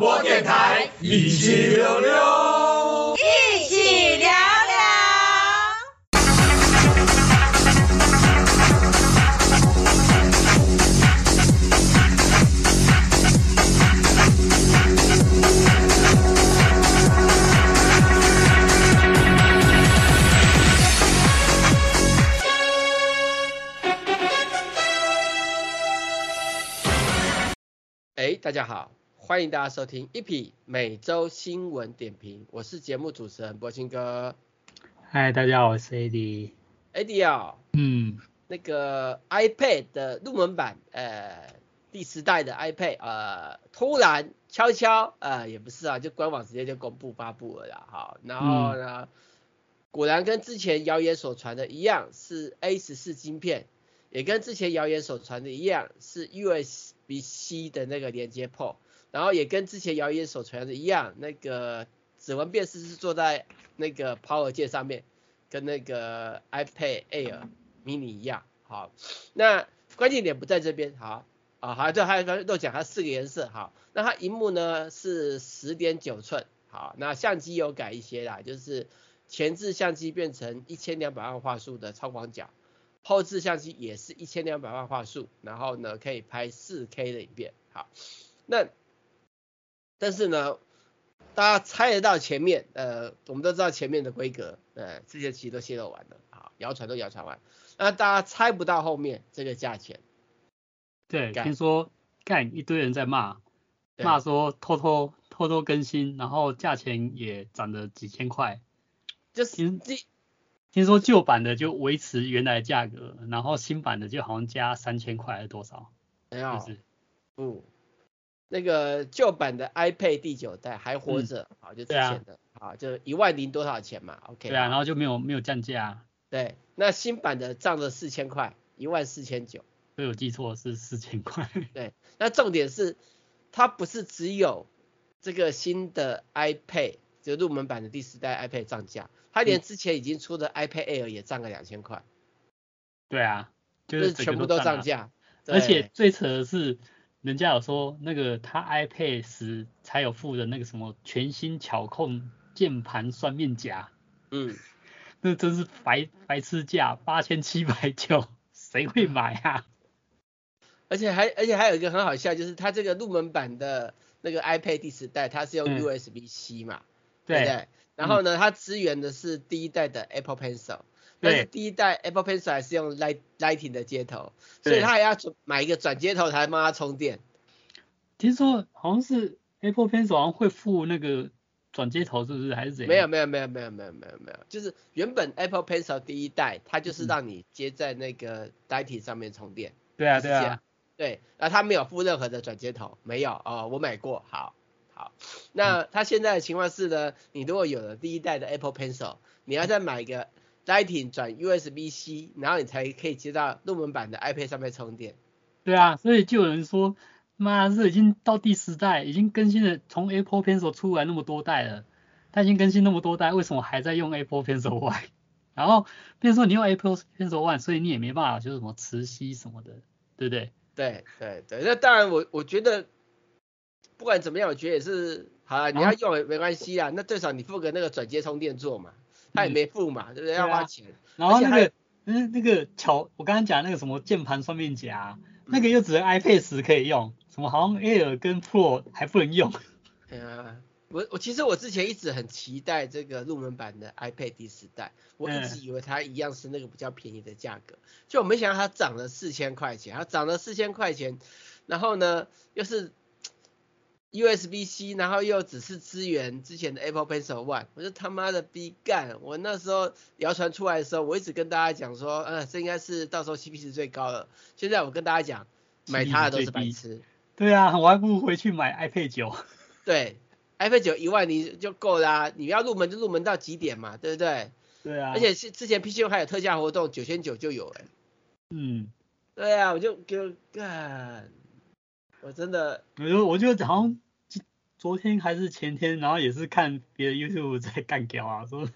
播电台，一起溜溜，一起聊聊。哎，大家好，欢迎大家收听一匹每周新闻点评，我是节目主持人柏青哥。嗨，大家好，我是 AD。AD 啊，嗯，那个 iPad 的入门版，呃，第十代的 iPad，呃，突然悄悄，呃，也不是啊，就官网直接就公布发布了啦，好，然后呢，嗯、果然跟之前谣言所传的一样，是 A 十四晶片，也跟之前谣言所传的一样，是 USB。B C 的那个连接 port，然后也跟之前谣言所传的一样，那个指纹辨识是做在那个 Power 键上面，跟那个 iPad Air mini 一样。好，那关键点不在这边。好，啊，好，这还有都讲它四个颜色。好，那它荧幕呢是十点九寸。好，那相机有改一些啦，就是前置相机变成一千两百万画素的超广角。后置相机也是一千两百万画素，然后呢可以拍四 K 的影片。好，那但是呢，大家猜得到前面，呃，我们都知道前面的规格，呃，这些其实都泄露完了，好，谣传都谣传完，那大家猜不到后面这个价钱。对，听说干一堆人在骂，骂说偷偷偷偷更新，然后价钱也涨了几千块，就是听说旧版的就维持原来价格，然后新版的就好像加三千块还是多少？没有，就是，嗯，那个旧版的 iPad 第九代还活着，嗯，好，就之前的，啊，好，就一万零多少钱嘛，OK。对啊，然后就没有没有降价。对，那新版的涨了四千块，一万四千九。没有记错是四千块。对，那重点是它不是只有这个新的 iPad。就入门版的第十代 iPad 涨价，它连之前已经出的 iPad Air 也涨了两千块。对啊，就是全部都涨价。而且最扯的是，人家有说那个他 iPad 十才有附的那个什么全新巧控键盘双面夹。嗯，那真是白白痴价，八千七百九，谁会买啊？而且还而且还有一个很好笑，就是它这个入门版的那个 iPad 第十代，它是用 USB C 嘛。嗯对对，然后呢，它支援的是第一代的 Apple Pencil，但是第一代 Apple Pencil 还是用 Light Lightning 的接头，所以他还要买一个转接头才帮他充电。听说好像是 Apple Pencil 好像会附那个转接头，是不是？还是怎样？没有没有没有没有没有没有没有，就是原本 Apple Pencil 第一代它就是让你接在那个 Lightning 上面充电。对啊对啊。对，然后它没有附任何的转接头，没有哦，我买过，好。好，那它现在的情况是呢，你如果有了第一代的 Apple Pencil，你要再买一个 Lightning 转 USB-C，然后你才可以接到入门版的 iPad 上面充电。对啊，所以就有人说，妈，这已经到第十代，已经更新了，从 Apple Pencil 出来那么多代了，它已经更新那么多代，为什么还在用 Apple Pencil One？然后，比如说你用 Apple Pencil One，所以你也没办法，就是什么磁吸什么的，对不对？对对对，那当然我我觉得。不管怎么样，我觉得也是好啊，你要用也没关系啊。那最少你付个那个转接充电座嘛，他也没付嘛，对不对？要花钱。然后那个嗯那个巧，我刚刚讲那个什么键盘双面夹，那个又只能 iPad 十可以用，什么好像 Air 跟 Pro 还不能用。对啊，我我其实我之前一直很期待这个入门版的 iPad 第十代，我一直以为它一样是那个比较便宜的价格，就我没想到它涨了四千块钱，它涨了四千块钱，然后呢又是。USB-C，然后又只是支援之前的 Apple Pencil One，我就他妈的逼干！我那时候谣传出来的时候，我一直跟大家讲说，呃，这应该是到时候 CP 值最高的。现在我跟大家讲，买它的都是白痴。对啊，我还不如回去买 iPad 九。对，iPad 九一万你就够啦，啊，你要入门就入门到极点嘛，对不对？对啊。而且是之前 PC 还有特价活动，九千九就有哎。嗯。对啊，我就给干。我真的，我就我就好像昨天还是前天，然后也是看别的 YouTube 在干屌啊，说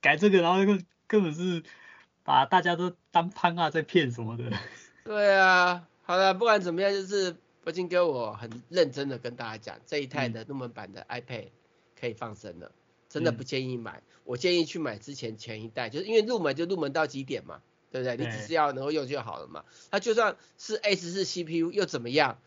改这个，然后根根本是把大家都当潘啊在骗什么的。对啊，好了，不管怎么样，就是铂金哥，我很认真的跟大家讲，这一代的入门版的 iPad 可以放生了，真的不建议买。我建议去买之前前一代，就是因为入门就入门到极点嘛，对不对？你只是要能够用就好了嘛。它就算是 A 十四 CPU 又怎么样？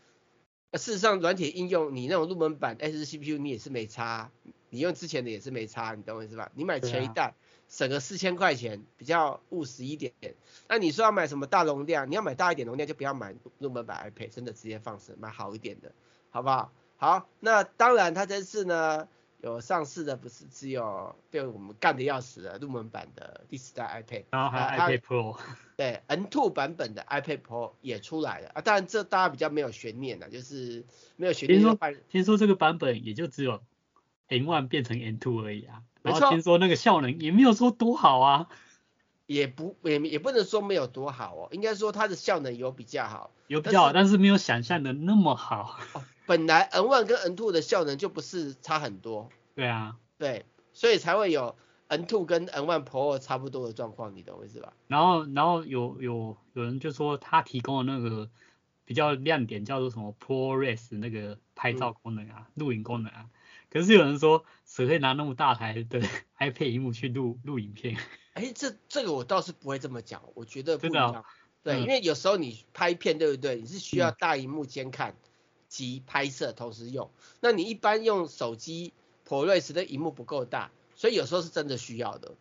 事实上，软体应用你那种入门版十四 CPU 你也是没差，你用之前的也是没差，你懂我意思吧？你买前一代。省个四千块钱，比较务实一点点。那你说要买什么大容量？你要买大一点容量，就不要买入门版 iPad，真的直接放生，买好一点的，好不好？好，那当然它这次呢有上市的，不是只有被我们干的要死的入门版的第四代 iPad，然后还有 iPad Pro，对，N2 版本的 iPad Pro 也出来了啊。当然这大家比较没有悬念了，就是没有悬念。听说听说这个版本也就只有 N1 变成 N2 而已啊。然后听说那个效能也没有说多好啊，也不也也不能说没有多好哦，应该说它的效能有比较好，有比较好，但是，但是没有想象的那么好。哦、本来 N one 跟 N two 的效能就不是差很多，对啊，对，所以才会有 N two 跟 N one Pro 差不多的状况，你懂我意思吧？然后然后有有有人就说他提供的那个比较亮点叫做什么 ProRes 那个拍照功能啊，录、嗯、影功能啊。可是有人说，谁会拿那么大台的 iPad 屏幕去录录影片？哎、欸，这这个我倒是不会这么讲，我觉得不一样。哦、对、嗯，因为有时候你拍片，对不对？你是需要大荧幕监看及拍摄同时用。那你一般用手机 ProRes 的荧幕不够大，所以有时候是真的需要的。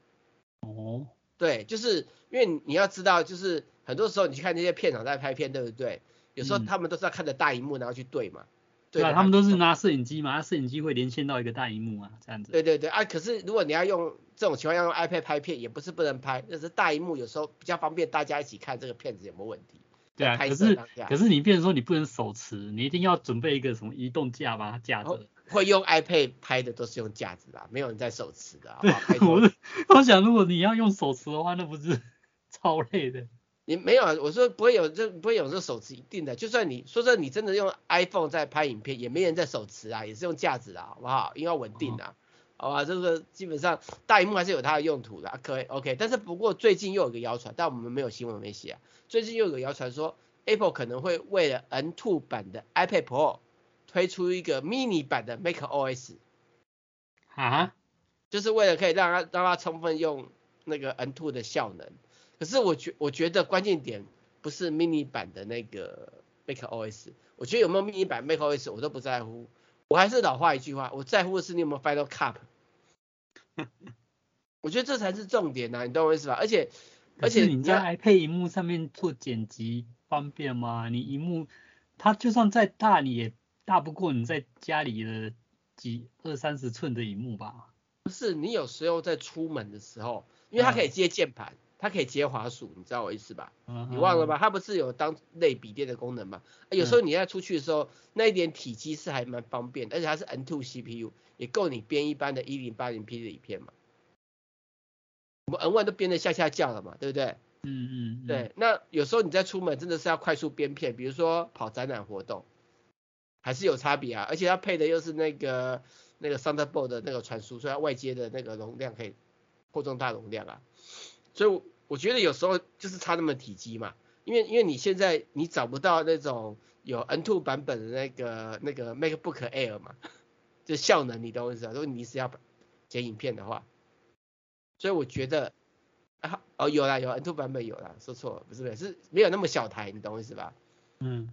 哦。对，就是因为你要知道，就是很多时候你去看那些片场在拍片，对不对？有时候他们都是要看着大荧幕然后去对嘛。对啊，他们都是拿摄影机嘛，摄影机会连线到一个大荧幕啊，这样子。对对对啊，可是如果你要用这种情况要用 iPad 拍片，也不是不能拍，就是大荧幕有时候比较方便大家一起看这个片子有没有问题。对啊，可是可是你变成说你不能手持，你一定要准备一个什么移动架把它架着。会用 iPad 拍的都是用架子的，没有人在手持的。对，我是我想如果你要用手持的话，那不是 超累的。你没有啊？我说不会有这不会有这手持一定的，就算你说说你真的用 iPhone 在拍影片，也没人在手持啊，也是用架子的，好不好？因为要稳定的，好吧？这个基本上大荧幕还是有它的用途的，可以 OK。但是不过最近又有个谣传，但我们没有新闻没写啊。最近又有个谣传说，Apple 可能会为了 N2 版的 iPad Pro 推出一个 mini 版的 macOS 啊，就是为了可以让它让它充分用那个 N2 的效能。可是我觉我觉得关键点不是 mini 版的那个 macOS，我觉得有没有 mini 版 macOS 我都不在乎，我还是老话一句话，我在乎的是你有没有 Final Cut，我觉得这才是重点呐、啊，你懂我意思吧？而且而且你在 iPad 屏幕上面做剪辑方便吗？你荧幕它就算再大，你也大不过你在家里的几二三十寸的荧幕吧？不是，你有时候在出门的时候，因为它可以接键盘。嗯它可以接滑鼠，你知道我意思吧？你忘了吗？它不是有当类笔电的功能吗？有时候你在出去的时候，那一点体积是还蛮方便的，而且它是 N2 CPU，也够你编一般的 1080P 的影片嘛。我们 N1 都编得下下叫了嘛，对不对？嗯嗯。对，那有时候你在出门真的是要快速编片，比如说跑展览活动，还是有差别啊。而且它配的又是那个那个 Thunderbolt 的那个传输，所以它外接的那个容量可以扩充大容量啊。所以我觉得有时候就是差那么体积嘛，因为因为你现在你找不到那种有 N2 版本的那个那个 MacBook Air 嘛，就效能你懂我意思啊？如果你是要剪影片的话，所以我觉得啊哦有啦有 N2 版本有啦，说错了不是不是是没有那么小台，你懂我意思吧？嗯，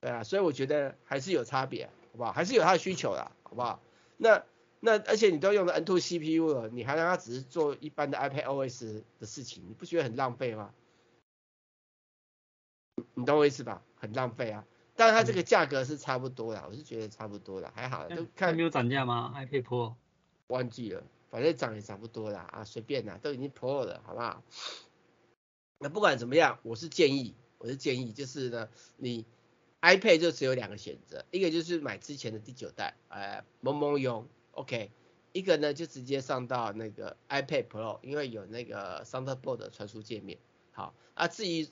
对啊，所以我觉得还是有差别，好不好？还是有它的需求啦，好不好？那。那而且你都用了 N2 CPU 了，你还让它只是做一般的 iPad OS 的事情，你不觉得很浪费吗？你懂我意思吧？很浪费啊！但是它这个价格是差不多的，我是觉得差不多的，还好，都看没有涨价吗？iPad Pro 忘记了，反正涨也差不多啦，啊，随便啦，都已经 Pro 了，好不好？那不管怎么样，我是建议，我是建议就是呢，你 iPad 就只有两个选择，一个就是买之前的第九代，呃，萌萌用。OK，一个呢就直接上到那个 iPad Pro，因为有那个 Thunderbolt 的传输界面。好，啊至于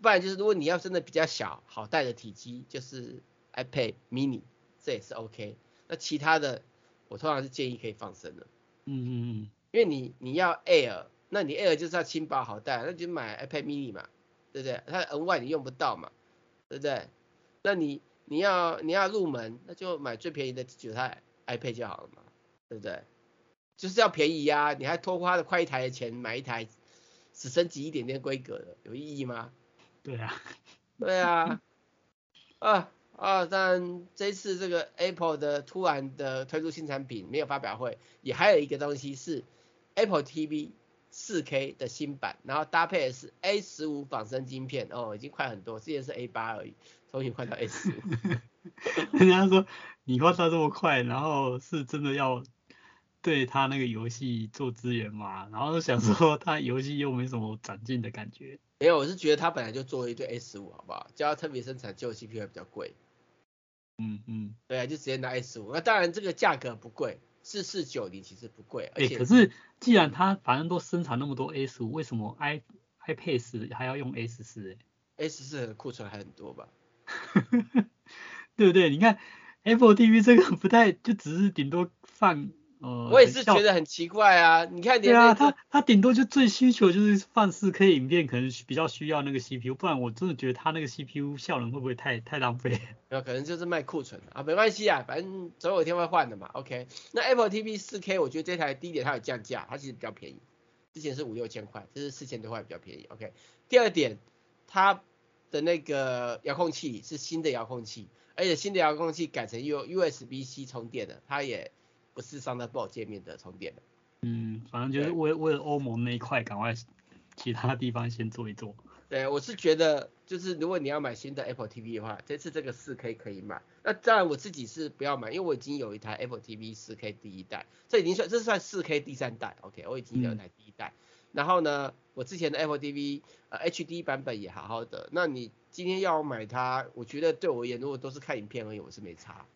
不然就是如果你要真的比较小好带的体积，就是 iPad Mini，这也是 OK。那其他的我通常是建议可以放生的。嗯嗯嗯，因为你你要 Air，那你 Air 就是要轻薄好带，那就买 iPad Mini 嘛，对不对？它的 N1 你用不到嘛，对不对？那你你要你要入门，那就买最便宜的九台 iPad 就好了嘛，对不对？就是要便宜呀、啊，你还多花了快一台的钱买一台只升级一点点规格的，有意义吗？对啊，对啊，啊啊！但这次这个 Apple 的突然的推出新产品，没有发表会，也还有一个东西是 Apple TV 4K 的新版，然后搭配的是 A 十五仿生晶片，哦，已经快很多，之前是 A 八而已，终于快到 A 十五。人家说你换到这么快，然后是真的要。对他那个游戏做资源嘛，然后想说他游戏又没什么长进的感觉。没有，我是觉得他本来就做了一堆 S 五，好不好？叫他特别生产旧 CPU 会比较贵。嗯嗯，对啊，就直接拿 S 五。那当然这个价格不贵，四四九零其实不贵。而且可是既然他反正都生产那么多 S 五，为什么 i iPad 还要用 S 四？S 四的库存还很多吧？对不对？你看 Apple TV 这个不太，就只是顶多放。哦，我也是觉得很奇怪啊！你看，对啊，他他顶多就最需求就是放四 K 影片，可能比较需要那个 CPU，不然我真的觉得他那个 CPU 效能会不会太太浪费？有可能就是卖库存啊，没关系啊，反正总有一天会换的嘛。OK，那 Apple TV 四 K 我觉得这台第一点它有降价，它其实比较便宜，之前是五六千块，这是四千多块比较便宜。OK，第二点，它的那个遥控器是新的遥控器，而且新的遥控器改成 U USB-C 充电的，它也。不是 Thunderbolt 界面的充电的，嗯，反正就是为为了欧盟那一块，赶快其他地方先做一做。对，我是觉得就是如果你要买新的 Apple TV 的话，这次这个 4K 可以买。那当然我自己是不要买，因为我已经有一台 Apple TV 4K 第一代，这已经算这算 4K 第三代，OK，我已经有一台第一代。嗯、然后呢，我之前的 Apple TV 呃 HD 版本也好好的。那你今天要买它，我觉得对我而言，如果都是看影片而已，我是没差。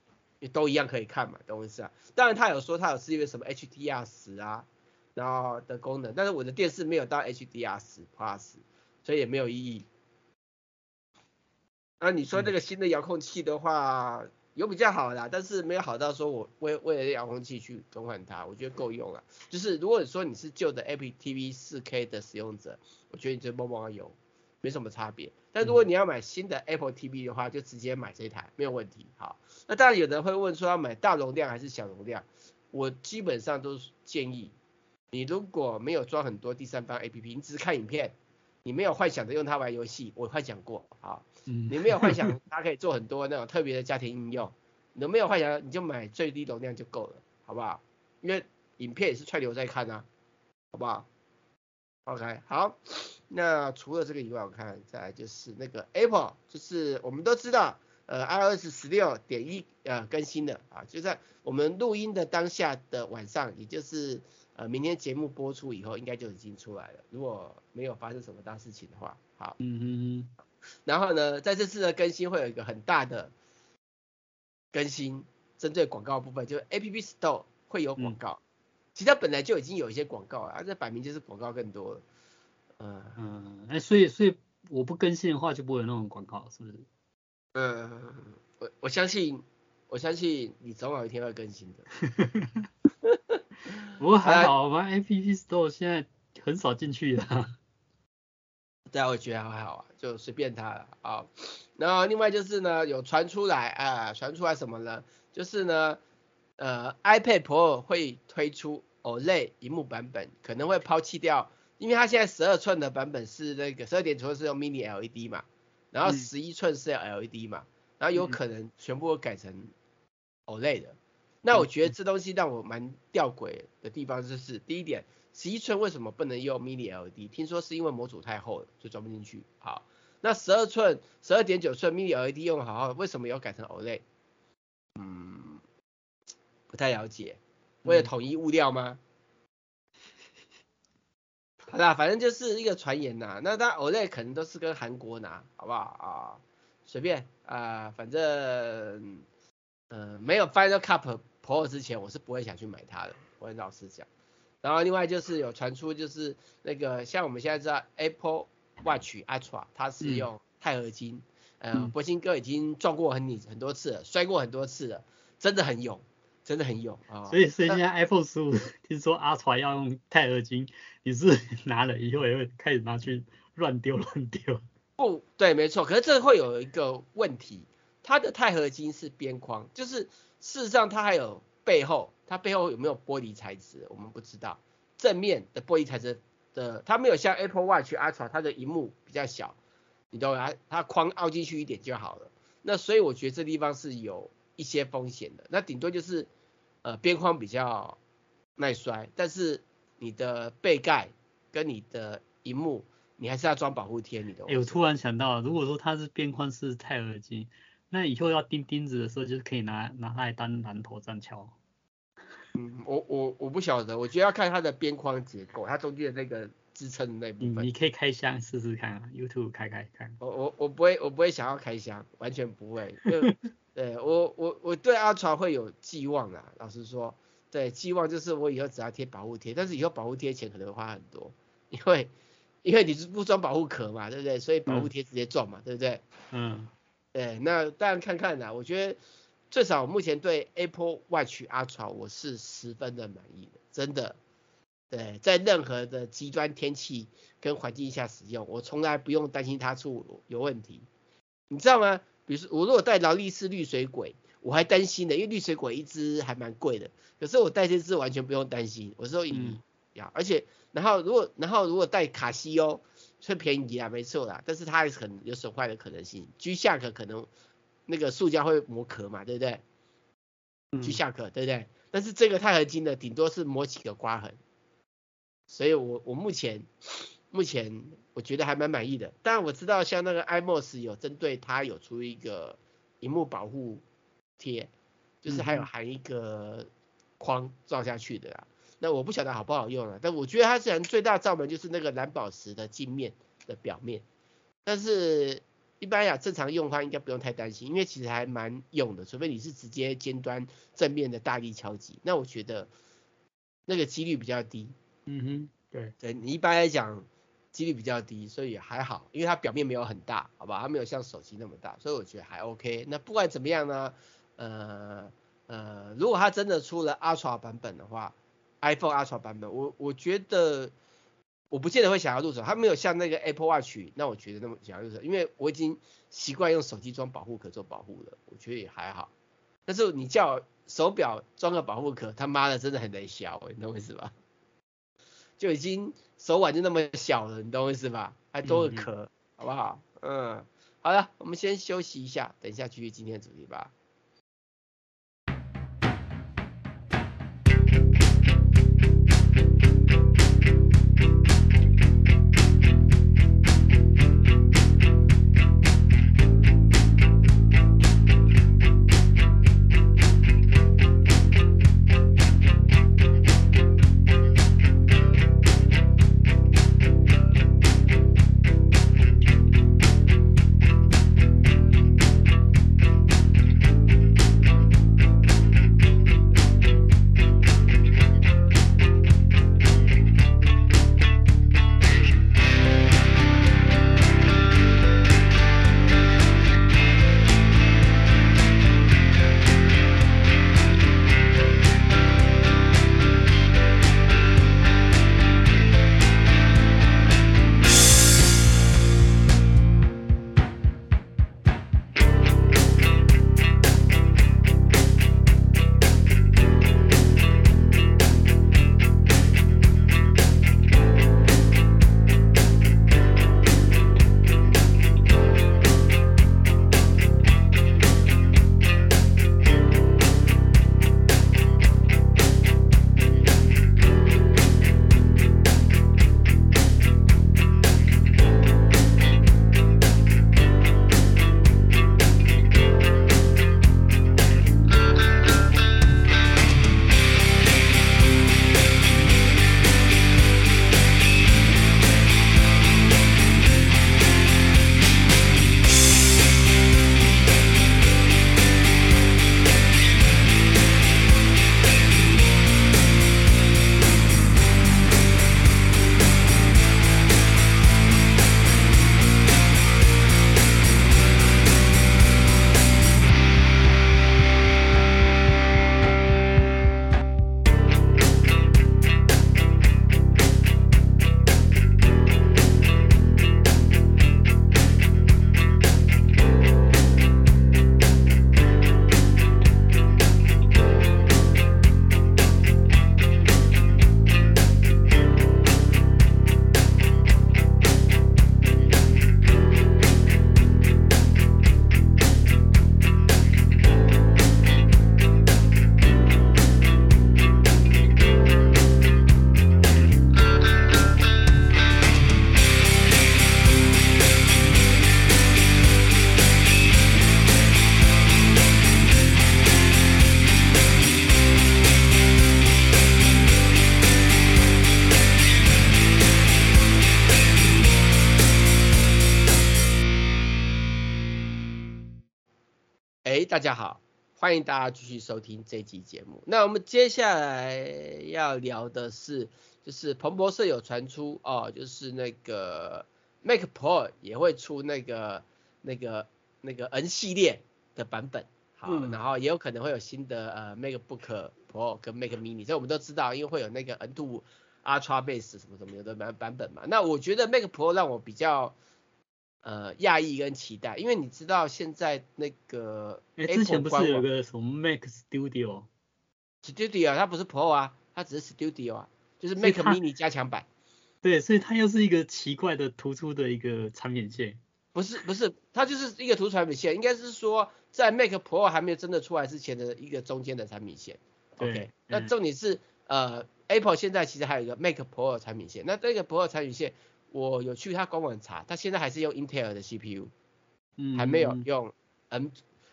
也都一样可以看嘛，懂我意思啊？当然他有说他有是因为什么 HDR 十啊，然后的功能，但是我的电视没有到 HDR 十 Plus，所以也没有意义。那你说这个新的遥控器的话，有比较好啦，但是没有好到说我为为了遥控器去更换它，我觉得够用了。就是如果你说你是旧的 Apple TV 4K 的使用者，我觉得你就摸摸有。没什么差别，但如果你要买新的 Apple TV 的话，就直接买这台没有问题。好，那当然有人会问说要买大容量还是小容量，我基本上都是建议你如果没有装很多第三方 APP，你只是看影片，你没有幻想着用它玩游戏，我幻想过，好，你没有幻想它可以做很多那种特别的家庭应用，你都没有幻想，你就买最低容量就够了，好不好？因为影片也是串流在看啊，好不好？OK，好。那除了这个以外，我看再来就是那个 Apple，就是我们都知道，呃，iOS 十六点一呃更新的啊，就在我们录音的当下的晚上，也就是呃明天节目播出以后，应该就已经出来了。如果没有发生什么大事情的话，好，嗯嗯嗯。然后呢，在这次的更新会有一个很大的更新，针对广告部分，就是 App Store 会有广告。嗯、其实它本来就已经有一些广告啊，这摆明就是广告更多了。嗯嗯，哎，所以所以我不更新的话就不会有那种广告，是不是？嗯，我我相信我相信你总有一天会更新的。不过还好，我们 App Store 现在很少进去的。对啊，我觉得还好啊，就随便它了啊。然后另外就是呢，有传出来啊，传出来什么呢？就是呢，呃，iPad Pro 会推出 OLED 屏幕版本，可能会抛弃掉。因为它现在十二寸的版本是那个十二点九寸是用 Mini LED 嘛，然后十一寸是 LED 嘛，然后有可能全部都改成 OLED 的。那我觉得这东西让我蛮吊诡的地方就是，第一点，十一寸为什么不能用 Mini LED？听说是因为模组太厚了，就装不进去。好，那十二寸、十二点九寸 Mini LED 用好好，为什么要改成 OLED？嗯，不太了解，为了统一物料吗？好啦，反正就是一个传言呐。那他 Olay 可能都是跟韩国拿，好不好啊？随便啊，反正嗯、呃，没有 Final Cup Pro 之前，我是不会想去买它的。我很老实讲。然后另外就是有传出，就是那个像我们现在知道 Apple Watch Ultra，它是用钛合金。嗯。呃，博鑫哥已经撞过很你很多次了，摔过很多次了，真的很勇。真的很有啊！所以所以现在 iPhone 十五 听说 Ultra 要用钛合金，你是拿了以后也会开始拿去乱丢乱丢？不对，没错。可是这会有一个问题，它的钛合金是边框，就是事实上它还有背后，它背后有没有玻璃材质，我们不知道。正面的玻璃材质的，它没有像 Apple Watch Ultra，它的荧幕比较小，你懂吗？它框凹进去一点就好了。那所以我觉得这地方是有一些风险的。那顶多就是呃边框比较耐摔，但是你的背盖跟你的荧幕，你还是要装保护贴，你懂吗？哎，我突然想到，如果说它是边框是钛合金，那以后要钉钉子的时候，就是可以拿拿它来当榔头这样敲。嗯，我我我不晓得，我觉得要看它的边框结构，它中间的那个支撑的那部分。你可以开箱试试看啊，YouTube 开开看。我我我不会，我不会想要开箱，完全不会。就对我我我对 Ultra 会有寄望啊，老实说，对寄望就是我以后只要贴保护贴，但是以后保护贴钱可能会花很多，因为因为你是不装保护壳嘛，对不对？所以保护贴直接撞嘛，嗯、对不对？嗯。对，那当然看看啦，我觉得。最少目前对 Apple Watch Ultra 我是十分的满意的，真的。对，在任何的极端天气跟环境下使用，我从来不用担心它出有问题。你知道吗？比如说我如果戴劳力士绿水鬼，我还担心的，因为绿水鬼一只还蛮贵的。可是我戴这只完全不用担心，我说以呀，嗯、而且然后如果然后如果戴卡西欧，最便宜啊，没错啦，但是它还是很有损坏的可能性，G-Shock 可能。那个塑胶会磨壳嘛，对不对？去下壳，对不对？但是这个钛合金的顶多是磨几个刮痕，所以我我目前目前我觉得还蛮满意的。当然我知道像那个 iMOS 有针对它有出一个荧幕保护贴，就是还有含一个框罩下去的啦。那我不晓得好不好用啊，但我觉得它虽然最大罩门就是那个蓝宝石的镜面的表面，但是。一般呀，正常用的话应该不用太担心，因为其实还蛮用的，除非你是直接尖端正面的大力敲击，那我觉得那个几率比较低。嗯哼，对，对你一般来讲几率比较低，所以还好，因为它表面没有很大，好吧，它没有像手机那么大，所以我觉得还 OK。那不管怎么样呢，呃呃，如果它真的出了 Ultra 版本的话，iPhone Ultra 版本，我我觉得。我不见得会想要入手，它没有像那个 Apple Watch，那我觉得那么想要入手，因为我已经习惯用手机装保护壳做保护了，我觉得也还好。但是你叫手表装个保护壳，他妈的真的很难小，你懂我意思吧？就已经手腕就那么小了，你懂我意思吧？还多个壳，嗯、好不好？嗯，好了，我们先休息一下，等一下继续今天的主题吧。家好，欢迎大家继续收听这一集节目。那我们接下来要聊的是，就是彭博社有传出哦，就是那个 Mac Pro 也会出那个那个那个 N 系列的版本，好，嗯、然后也有可能会有新的呃 MacBook Pro 跟 Mac Mini，这我们都知道，因为会有那个 N2 Ultra Base 什么什么的版版本嘛。那我觉得 Mac Pro 让我比较。呃，讶异跟期待，因为你知道现在那个，哎，之前不是有个什么 Mac Studio？Studio 它不是 Pro 啊，它只是 Studio 啊，就是 Mac Mini 加强版。对，所以它又是一个奇怪的突出的一个产品线。不是不是，它就是一个突出产品线，应该是说在 Mac Pro 还没有真的出来之前的一个中间的产品线。OK，那重点是呃，Apple 现在其实还有一个 Mac Pro 的产品线，那这个 Pro 产品线。我有去他官网查，他现在还是用 Intel 的 CPU，嗯，还没有用 N、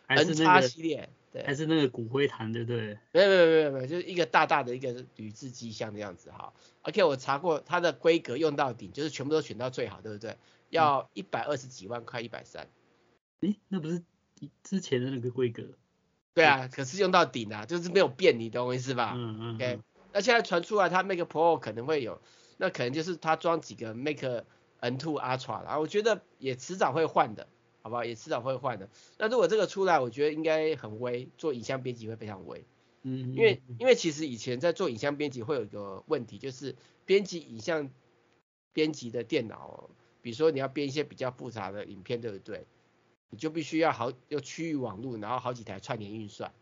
那个、N 叉系列，对，还是那个骨灰坛，对不对？没有没有没有没有，就是一个大大的一个铝制机箱的样子哈。OK，我查过它的规格用到顶，就是全部都选到最好，对不对？要一百二十几万块，一百三。诶，那不是之前的那个规格？对啊，可是用到顶啊，就是没有变，你懂我意思吧？嗯嗯。OK，那现在传出来它那个 Pro 可能会有。那可能就是它装几个 Mac M2 Ultra 然后我觉得也迟早会换的，好不好？也迟早会换的。那如果这个出来，我觉得应该很微，做影像编辑会非常微。嗯，因为因为其实以前在做影像编辑会有一个问题，就是编辑影像编辑的电脑，比如说你要编一些比较复杂的影片，对不对？你就必须要好有区域网络，然后好几台串联运算。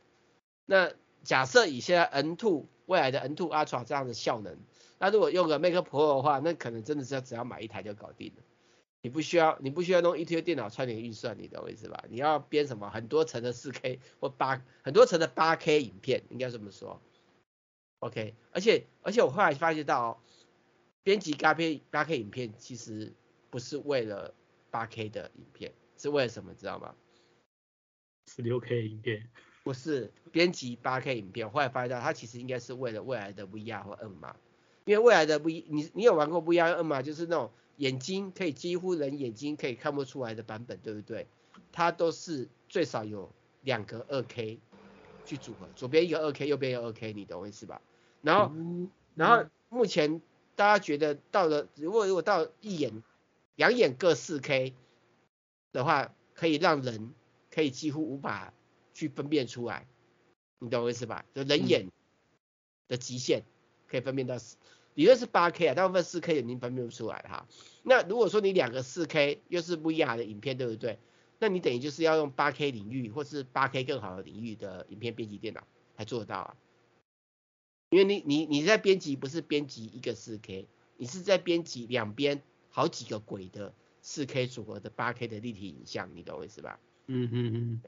那假设以现在 N2 未来的 N2 Ultra 这样的效能。那如果用个 Mac Pro 的话，那可能真的是要只要买一台就搞定了。你不需要，你不需要弄一堆电脑串联运算，你懂我意思吧？你要编什么很多层的 4K 或八很多层的 8K 影片，应该这么说。OK，而且而且我后来发现到，哦编辑 8K 8K 影片其实不是为了 8K 的影片，是为了什么？知道吗？16K 影片。不是编辑 8K 影片，后来发现到它其实应该是为了未来的 VR 或 N 嘛。因为未来的不一你你有玩过 VR N 吗？就是那种眼睛可以几乎人眼睛可以看不出来的版本，对不对？它都是最少有两个二 K 去组合，左边一个二 K，右边一个二 K，你懂我意思吧？然后，然后目前大家觉得到了，如果如果到一眼两眼各四 K 的话，可以让人可以几乎无法去分辨出来，你懂我意思吧？就人眼的极限可以分辨到。理论是八 K 啊，大部分四 K 已经分辨不出来哈。那如果说你两个四 K 又是 VR 的影片，对不对？那你等于就是要用八 K 领域或是八 K 更好的领域的影片编辑电脑才做得到啊。因为你你你在编辑不是编辑一个四 K，你是在编辑两边好几个轨的四 K 组合的八 K 的立体影像，你懂我意思吧？嗯嗯嗯。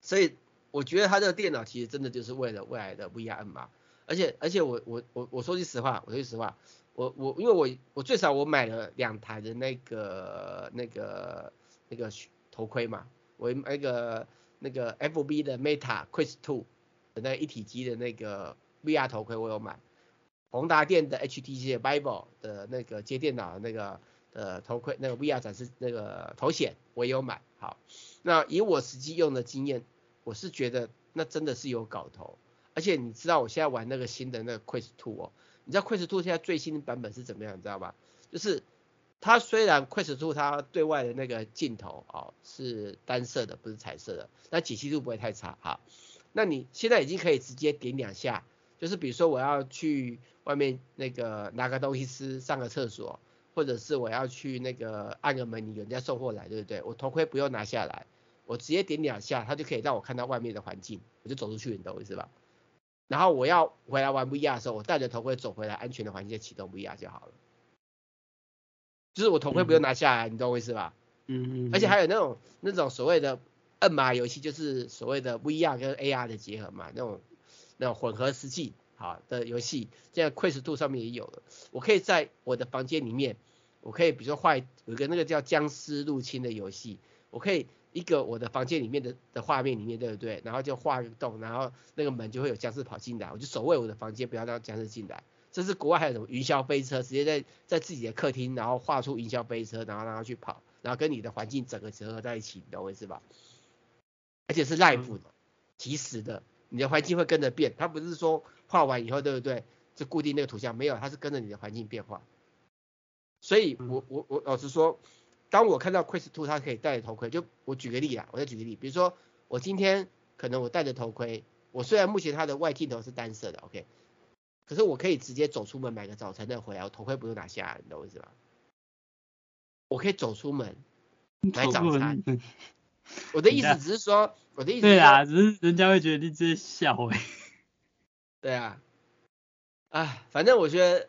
所以我觉得它这个电脑其实真的就是为了未来的 VR 嘛。而且而且我我我我说句实话，我说句实话，我我因为我我最少我买了两台的那个那个那个头盔嘛，我那个那个 FB 的 Meta Quest Two 的那一体机的那个 VR 头盔我有买，宏达电的 HTC 的 Vive 的那个接电脑的那个呃头盔那个 VR 展示那个头显我也有买，好，那以我实际用的经验，我是觉得那真的是有搞头。而且你知道我现在玩那个新的那个 Quest 2哦，你知道 Quest 2现在最新的版本是怎么样？你知道吧？就是它虽然 Quest 2它对外的那个镜头哦是单色的，不是彩色的，那解析度不会太差哈。那你现在已经可以直接点两下，就是比如说我要去外面那个拿个东西吃，上个厕所，或者是我要去那个按个门，铃有人家送货来，对不对？我头盔不用拿下来，我直接点两下，它就可以让我看到外面的环境，我就走出去，你懂我意思吧？然后我要回来玩 VR 的时候，我戴着头盔走回来，安全的环境启动 VR 就好了。就是我头盔不用拿下来，嗯、你懂我意思吧？嗯嗯。而且还有那种那种所谓的摁码游戏，就是所谓的 VR 跟 AR 的结合嘛，那种那种混合实际好的游戏，现在 Quest Two 上面也有了。我可以在我的房间里面，我可以比如说画有一个那个叫僵尸入侵的游戏，我可以。一个我的房间里面的的画面里面，对不对？然后就画一个洞，然后那个门就会有僵尸跑进来，我就守卫我的房间，不要让僵尸进来。这是国外还有什么云霄飞车，直接在在自己的客厅，然后画出云霄飞车，然后让它去跑，然后跟你的环境整个结合在一起，你懂我意思吧？而且是 live 的，即时的，你的环境会跟着变，它不是说画完以后对不对，就固定那个图像，没有，它是跟着你的环境变化。所以我我我老实说，当我看到 Quest 2他可以戴着头盔，就我举个例啊，我再举个例，比如说我今天可能我戴着头盔，我虽然目前它的外镜头是单色的，OK，可是我可以直接走出门买个早餐再回来，我头盔不用拿下来，你懂我意思吧？我可以走出门买早餐。我的意思 只是说，我的意思。对啊，只是人家会觉得你这笑哎。对啊。啊，反正我觉得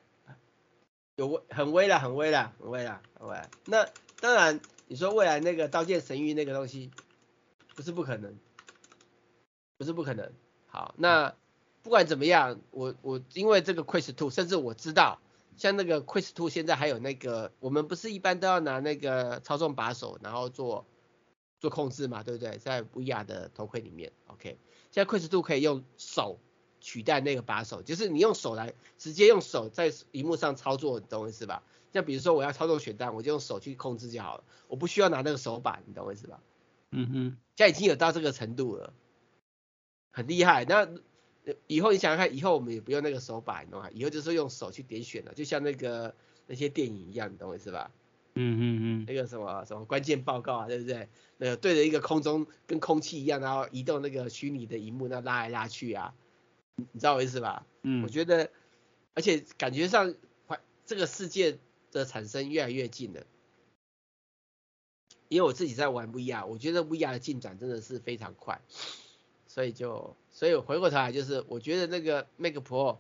有威，很微了，很微了，很微了，很微。那当然，你说未来那个刀剑神域那个东西，不是不可能，不是不可能。好，那不管怎么样，我我因为这个 Quest 2，甚至我知道。像那个 Quest 2现在还有那个，我们不是一般都要拿那个操纵把手，然后做做控制嘛，对不对？在 VR 的头盔里面，OK。现在 Quest 2可以用手取代那个把手，就是你用手来直接用手在荧幕上操作，懂我意思吧？像比如说我要操纵选单，我就用手去控制就好了，我不需要拿那个手把，你懂我意思吧？嗯哼，现在已经有到这个程度了，很厉害。那以后你想想看，以后我们也不用那个手把，你懂吗？以后就是用手去点选了，就像那个那些电影一样，你懂我意思吧？嗯嗯嗯。那个什么什么关键报告啊，对不对？那个对着一个空中跟空气一样，然后移动那个虚拟的荧幕，那拉来拉去啊，你知道我意思吧？嗯。我觉得，而且感觉上，这个世界的产生越来越近了。因为我自己在玩 VR，我觉得 VR 的进展真的是非常快。所以就，所以我回过头来就是，我觉得那个 Mac Pro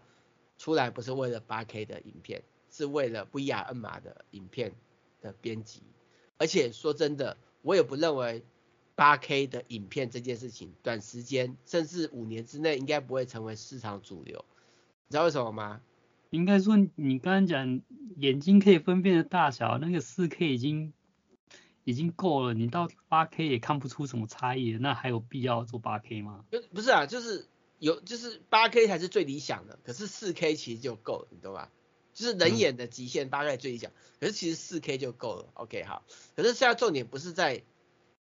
出来不是为了 8K 的影片，是为了 VR MR 的影片的编辑。而且说真的，我也不认为 8K 的影片这件事情，短时间甚至五年之内应该不会成为市场主流。你知道为什么吗？应该说你刚刚讲眼睛可以分辨的大小，那个四 K 已经。已经够了，你到八 K 也看不出什么差异，那还有必要做八 K 吗？不不是啊，就是有，就是八 K 才是最理想的，可是四 K 其实就够了，你懂吧？就是人眼的极限，八 K 最理想，可是其实四 K 就够了。OK，好，可是现在重点不是在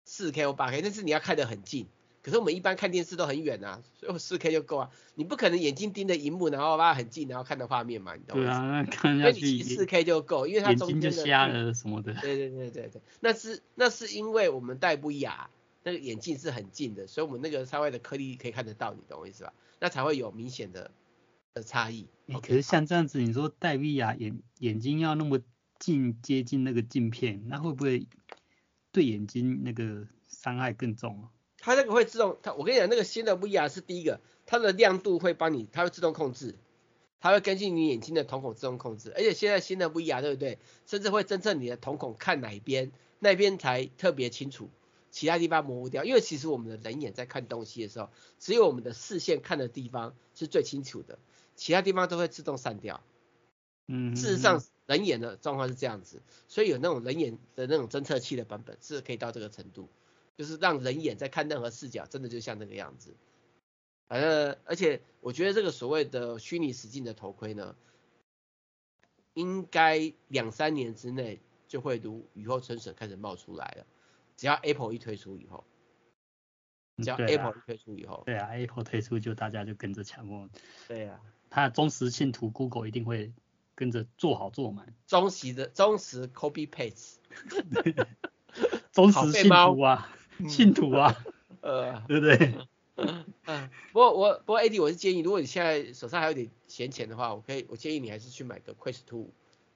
四 K 或八 K，但是你要看得很近。可是我们一般看电视都很远啊，所以我四 K 就够啊。你不可能眼睛盯着荧幕，然后拉很近，然后看到画面嘛，你懂吗？对啊，那看下去。所以你四 K 就够，因为它中间的。眼睛就瞎了什么的。对对对对对，那是那是因为我们戴不雅，那个眼镜是很近的，所以我们那个稍微的颗粒可以看得到，你懂我意思吧？那才会有明显的的差异。可是像这样子，你说戴 VR 眼眼睛要那么近接近那个镜片，那会不会对眼睛那个伤害更重啊？它那个会自动，它我跟你讲，那个新的 VR 是第一个，它的亮度会帮你，它会自动控制，它会根据你眼睛的瞳孔自动控制，而且现在新的 VR 对不对？甚至会侦测你的瞳孔看哪边，那边才特别清楚，其他地方模糊掉。因为其实我们的人眼在看东西的时候，只有我们的视线看的地方是最清楚的，其他地方都会自动散掉。嗯，事实上人眼的状况是这样子，所以有那种人眼的那种侦测器的版本是可以到这个程度。就是让人眼在看任何视角，真的就像那个样子。反正，而且我觉得这个所谓的虚拟实境的头盔呢，应该两三年之内就会如雨后春笋开始冒出来了。只要 Apple 一推出以后，只要 Apple 一推出以后，对啊，对啊，Apple 推出就大家就跟着抢哦。对啊，它的忠实信徒 Google 一定会跟着做好做满。忠实的忠实 copy paste，忠实信徒啊。信徒啊，呃，对不对？嗯，不过我不过 AD 我是建议，如果你现在手上还有点闲钱的话，我可以我建议你还是去买个 Quest Two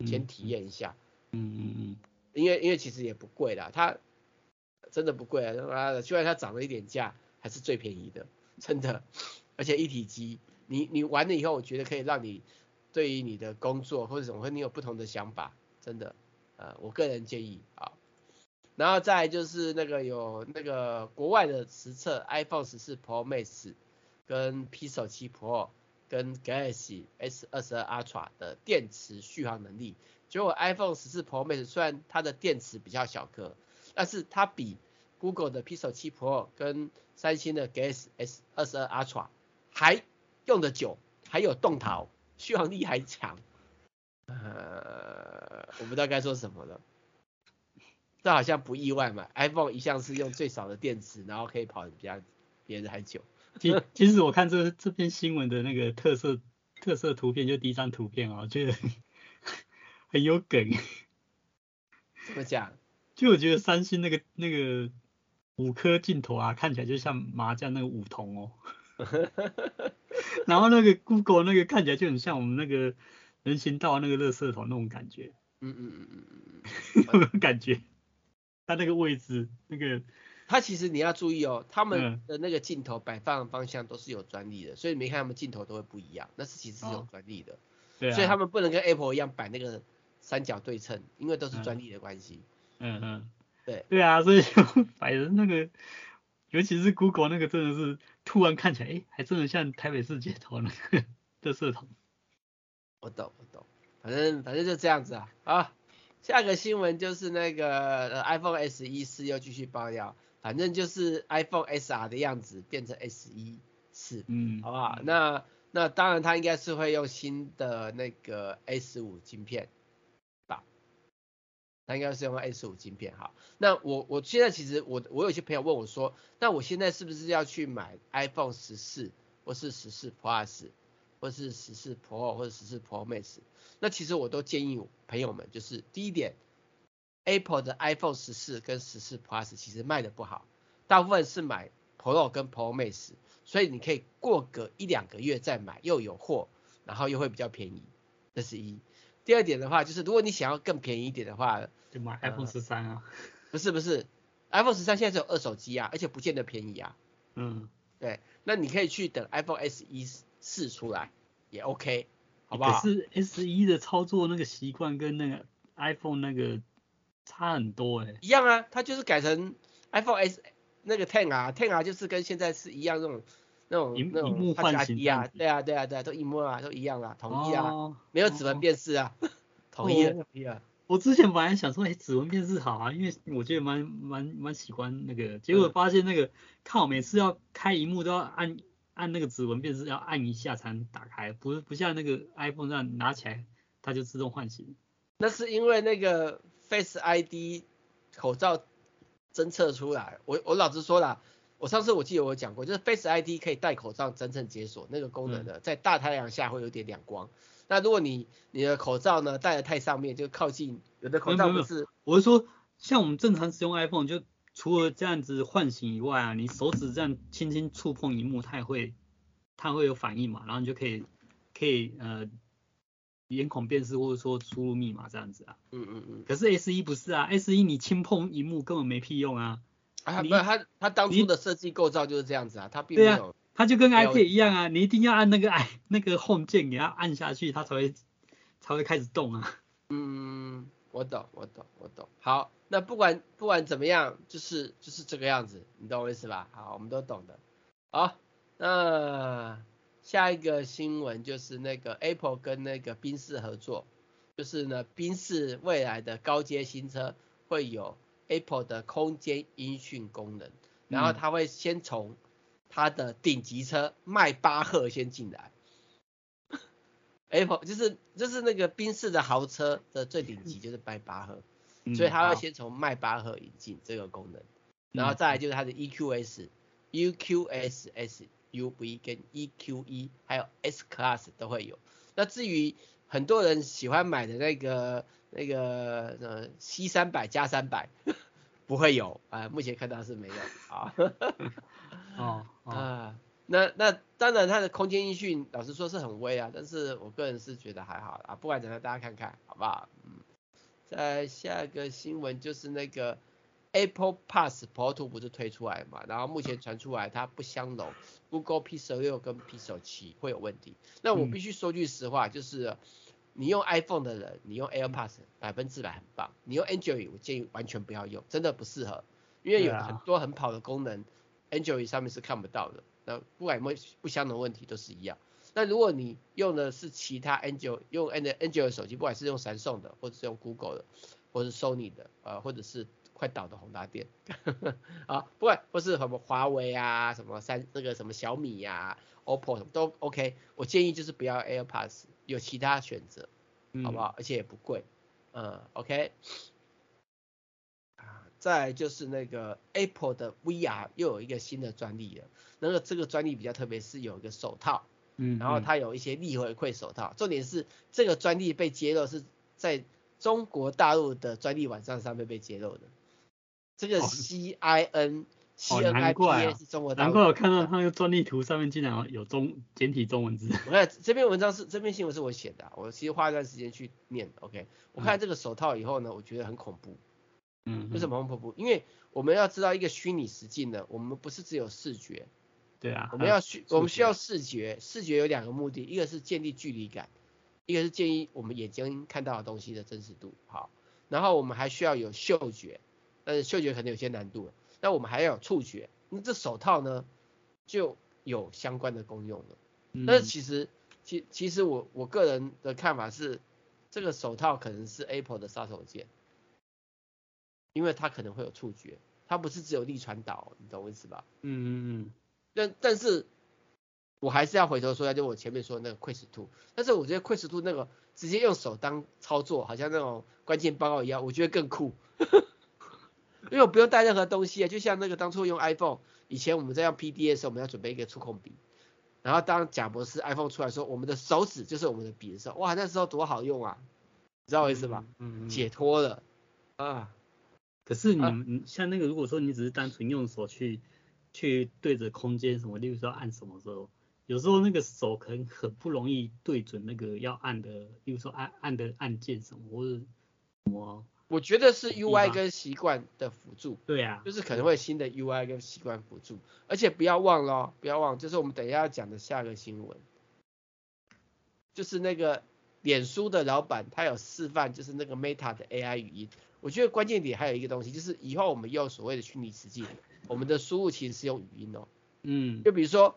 先体验一下。嗯嗯嗯。因为因为其实也不贵啦，它真的不贵啊，他妈的，就算它涨了一点价，还是最便宜的，真的。而且一体机，你你玩了以后，我觉得可以让你对于你的工作或者什么，你有不同的想法，真的。呃，我个人建议啊。然后再就是那个有那个国外的实测，iPhone 十四 Pro Max 跟 Pixel 七 Pro 跟 Galaxy S 二十二 Ultra 的电池续航能力，结果 iPhone 十四 Pro Max 虽然它的电池比较小颗，但是它比 Google 的 Pixel 七 Pro 跟三星的 Galaxy S 二十二 Ultra 还用得久，还有动态，续航力还强。呃，我不知道该说什么了。这好像不意外嘛，iPhone 一向是用最少的电池，然后可以跑得比较别人还久。其其实我看这这篇新闻的那个特色特色图片，就第一张图片啊，我觉得 很有梗。怎么讲？就我觉得三星那个那个五颗镜头啊，看起来就像麻将那个五筒哦。然后那个 Google 那个看起来就很像我们那个人行道那个垃圾桶那种感觉。嗯嗯嗯嗯嗯，有没有感觉？它那个位置，那个，它其实你要注意哦，他们的那个镜头摆放方向都是有专利的，嗯、所以你没看他们镜头都会不一样，那是其实是有专利的。哦、对、啊。所以他们不能跟 Apple 一样摆那个三角对称，因为都是专利的关系。嗯嗯。对。对啊，所以 摆的那个，尤其是 Google 那个真的是突然看起来，哎，还真的像台北市街头那个 的色桶。我懂，我懂。反正反正就这样子啊啊，下个新闻就是那个、呃、iPhone SE 四又继续爆料，反正就是 iPhone SR 的样子变成 SE 四，嗯，好不好？那那当然它应该是会用新的那个 A 十五晶片吧，它应该是用 A 十五晶片哈。那我我现在其实我我有些朋友问我说，那我现在是不是要去买 iPhone 十四或是十四 Plus？或是十四 Pro 或者十四 Pro Max，那其实我都建议朋友们，就是第一点，Apple 的 iPhone 十四跟十四 Plus 其实卖的不好，大部分是买 Pro 跟 Pro Max，所以你可以过个一两个月再买，又有货，然后又会比较便宜，这是一。第二点的话，就是如果你想要更便宜一点的话，就买 iPhone 十三啊。不是不是，iPhone 十三现在只有二手机啊，而且不见得便宜啊。嗯，对，那你可以去等 iPhone SE 试出来也 OK，好不好？可是 S 一的操作那个习惯跟那个 iPhone 那个差很多哎、欸。一样啊，它就是改成 iPhone S 那个 Ten 啊，Ten 啊就是跟现在是一样那种那种那种萤幕换形啊，对啊对啊对啊，都一模啊都一样啊，统一啊，哦、没有指纹辨识啊，哦、统一统一啊。我之前本来想说，哎、欸，指纹辨识好啊，因为我觉得蛮蛮蛮喜欢那个，结果发现那个，看我每次要开萤幕都要按。按那个指纹辨识要按一下才能打开，不是不像那个 iPhone 这样拿起来它就自动唤醒。那是因为那个 Face ID 口罩侦测出来，我我老实说啦，我上次我记得我讲过，就是 Face ID 可以戴口罩真正解锁那个功能的，在大太阳下会有点亮光。嗯、那如果你你的口罩呢戴得太上面，就靠近有的口罩不是，我是说像我们正常使用 iPhone 就。除了这样子唤醒以外啊，你手指这样轻轻触碰荧幕，它也会，它会有反应嘛，然后你就可以，可以呃，眼孔辨识或者说输入密码这样子啊。嗯嗯嗯。可是 S 一不是啊，S 一你轻碰荧幕根本没屁用啊。啊，它它当初的设计构造就是这样子啊，它并没有。对啊，它就跟 iPad 一样啊，你一定要按那个按 那个 Home 键给它按下去，它才会才会开始动啊。嗯。我懂，我懂，我懂。好，那不管不管怎么样，就是就是这个样子，你懂我意思吧？好，我们都懂的。好，那下一个新闻就是那个 Apple 跟那个宾士合作，就是呢，宾士未来的高阶新车会有 Apple 的空间音讯功能，然后它会先从它的顶级车迈巴赫先进来。Apple 就是就是那个宾士的豪车的最顶级就是迈巴赫，嗯、所以它要先从迈巴赫引进这个功能，嗯、然后再来就是它的 EQS、嗯、UQS SUV 跟 EQE 还有 S Class 都会有。那至于很多人喜欢买的那个那个呃 C 三百加三百 不会有啊、呃，目前看到是没有 啊。哦啊。那那当然，它的空间音讯老实说是很微啊，但是我个人是觉得还好啊。不管怎样，大家看看好不好？嗯。在下一个新闻就是那个 Apple Pass Pro 2不是推出来嘛，然后目前传出来它不相容，Google Pixel 6跟 Pixel 7会有问题。那我必须说句实话，就是你用 iPhone 的人，你用 AirPods 百分之百很棒，你用 Android 我建议完全不要用，真的不适合，因为有很多很跑的功能，Android 上面是看不到的。那不管有没有不相同问题都是一样。那如果你用的是其他 Android 用 Android 的手机，不管是用闪送的，或者是用 Google 的，或者是 Sony 的，呃，或者是快倒的宏达电，啊，不管或是什么华为啊，什么三那个什么小米呀、啊、OPPO 什么都 OK。我建议就是不要 AirPods，有其他选择，好不好？嗯、而且也不贵，嗯，OK。啊，再来就是那个 Apple 的 VR 又有一个新的专利了。那个这个专利比较特别，是有一个手套，嗯，然后它有一些逆回馈手套。重点是这个专利被揭露是在中国大陆的专利网站上面被揭露的。这个 C I N C N I P A 是中国大陆。难怪我看到它那个专利图上面竟然有中简体中文字。我看这篇文章是这篇新闻是我写的，我其实花一段时间去念。OK，我看这个手套以后呢，我觉得很恐怖。嗯，为什么很恐怖？因为我们要知道一个虚拟实境呢，我们不是只有视觉。对啊。我们要需我们需要视觉，视觉有两个目的，一个是建立距离感，一个是建立我们眼睛看到的东西的真实度。好，然后我们还需要有嗅觉，但是嗅觉可能有些难度。那我们还要有触觉，那这手套呢就有相关的功用了。嗯。但是其实，其其实我我个人的看法是，这个手套可能是 Apple 的杀手锏。因为它可能会有触觉，它不是只有力传导，你懂我意思吧？嗯嗯嗯。但但是，我还是要回头说一下，就我前面说的那个 Quest Two，但是我觉得 Quest Two 那个直接用手当操作，好像那种关键报告一样，我觉得更酷。因为我不用带任何东西啊，就像那个当初用 iPhone，以前我们在用 PDA 的时候，我们要准备一个触控笔，然后当贾博士 iPhone 出来说，我们的手指就是我们的笔的时候，哇，那时候多好用啊，你知道我意思吧？嗯嗯。解脱了啊。可是你们像那个，如果说你只是单纯用手去去对着空间什么，例如说按什么时候，有时候那个手可能很不容易对准那个要按的，例如说按按的按键什么或者什么。我觉得是 UI 跟习惯的辅助。对啊，就是可能会新的 UI 跟习惯辅助，而且不要忘了，不要忘，就是我们等一下要讲的下个新闻，就是那个脸书的老板他有示范，就是那个 Meta 的 AI 语音。我觉得关键点还有一个东西，就是以后我们用所谓的虚拟实境，我们的输入其实是用语音哦。嗯。就比如说，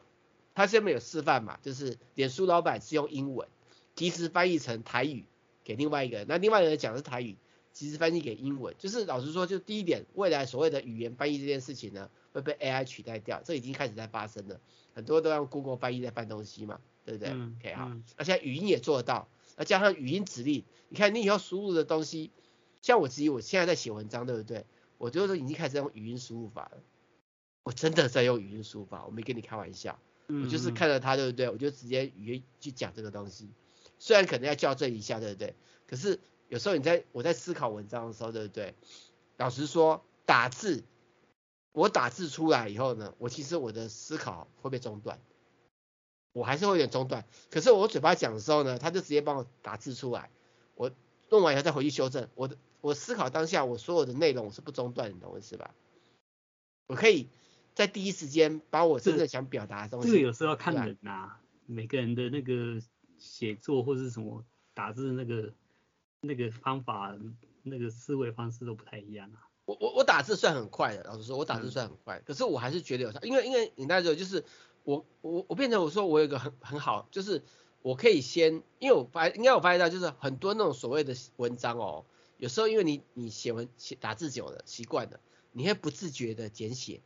它下面有示范嘛，就是脸书老板是用英文，即时翻译成台语给另外一个人，那另外一个人讲的是台语，即时翻译给英文。就是老实说，就第一点，未来所谓的语言翻译这件事情呢，会被 AI 取代掉，这已经开始在发生了，很多都用 Google 翻译在翻东西嘛，对不对？嗯。OK 好，那现在语音也做得到，那加上语音指令，你看你以后输入的东西。像我自己，我现在在写文章，对不对？我就是已经开始用语音输入法了。我真的在用语音输入法，我没跟你开玩笑。我就是看着它，对不对？我就直接语音去讲这个东西。虽然可能要校正一下，对不对？可是有时候你在我在思考文章的时候，对不对？老实说，打字，我打字出来以后呢，我其实我的思考会被中断，我还是会有点中断。可是我嘴巴讲的时候呢，他就直接帮我打字出来，我弄完以后再回去修正我的。我思考当下，我所有的内容是不中断，你懂我意思吧？我可以在第一时间把我真正想表达的东西。这个有时候要看人呐、啊，每个人的那个写作或是什么打字那个那个方法、那个思维方式都不太一样啊。我我我打字算很快的，老实说，我打字算很快，嗯、可是我还是觉得有差，因为因为你那时候就是我我我变成我说我有一个很很好，就是我可以先，因为我发应该我发现到就是很多那种所谓的文章哦。有时候因为你你写文写打字久了习惯了，你会不自觉的简写，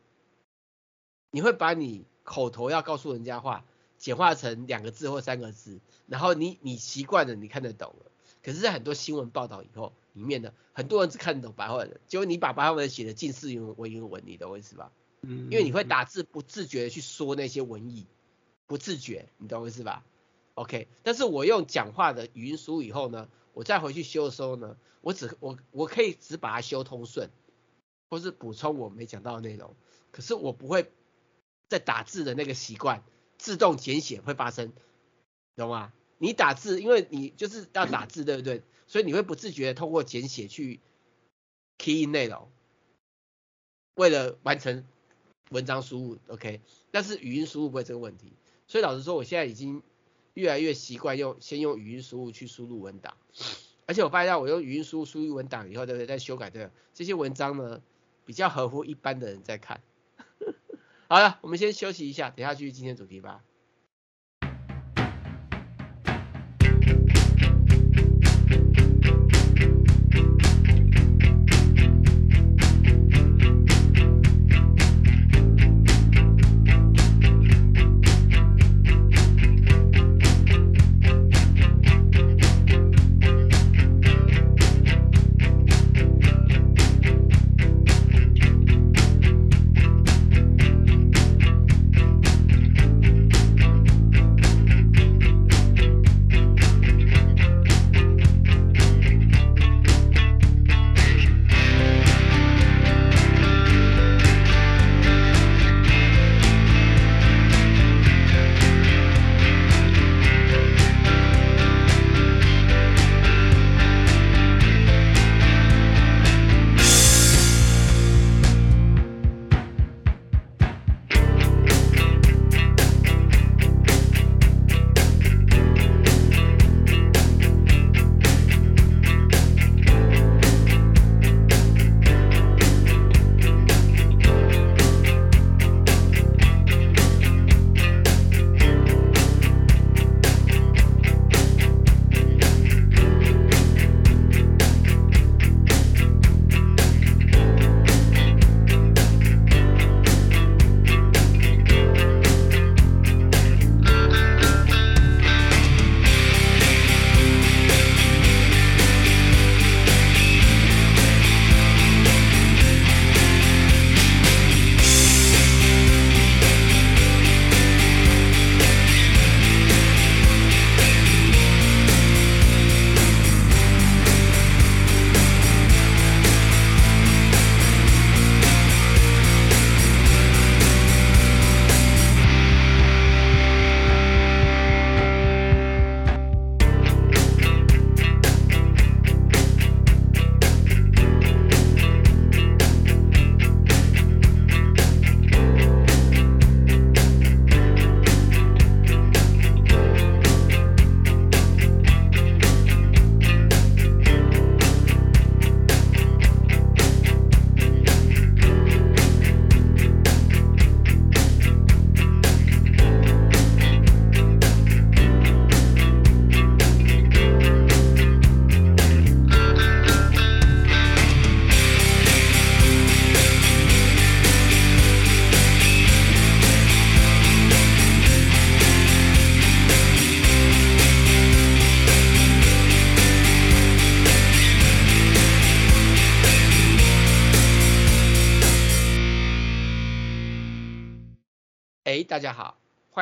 你会把你口头要告诉人家话简化成两个字或三个字，然后你你习惯了，你看得懂了。可是，在很多新闻报道以后，里面的很多人只看得懂白话文，结果你把白话文写的近似于文言文，你懂我意思吧？嗯。因为你会打字不自觉的去说那些文意，不自觉，你懂我意思吧？OK，但是我用讲话的语音输入以后呢？我再回去修的时候呢，我只我我可以只把它修通顺，或是补充我没讲到的内容，可是我不会在打字的那个习惯自动简写会发生，懂吗？你打字，因为你就是要打字，对不对？所以你会不自觉的通过简写去 key in 内容，为了完成文章输入，OK？但是语音输入不会这个问题，所以老实说，我现在已经。越来越习惯用先用语音输入去输入文档，而且我发现我用语音输入输入文档以后，对不对？再修改对，这些文章呢比较合乎一般的人在看。好了，我们先休息一下，等下继续今天主题吧。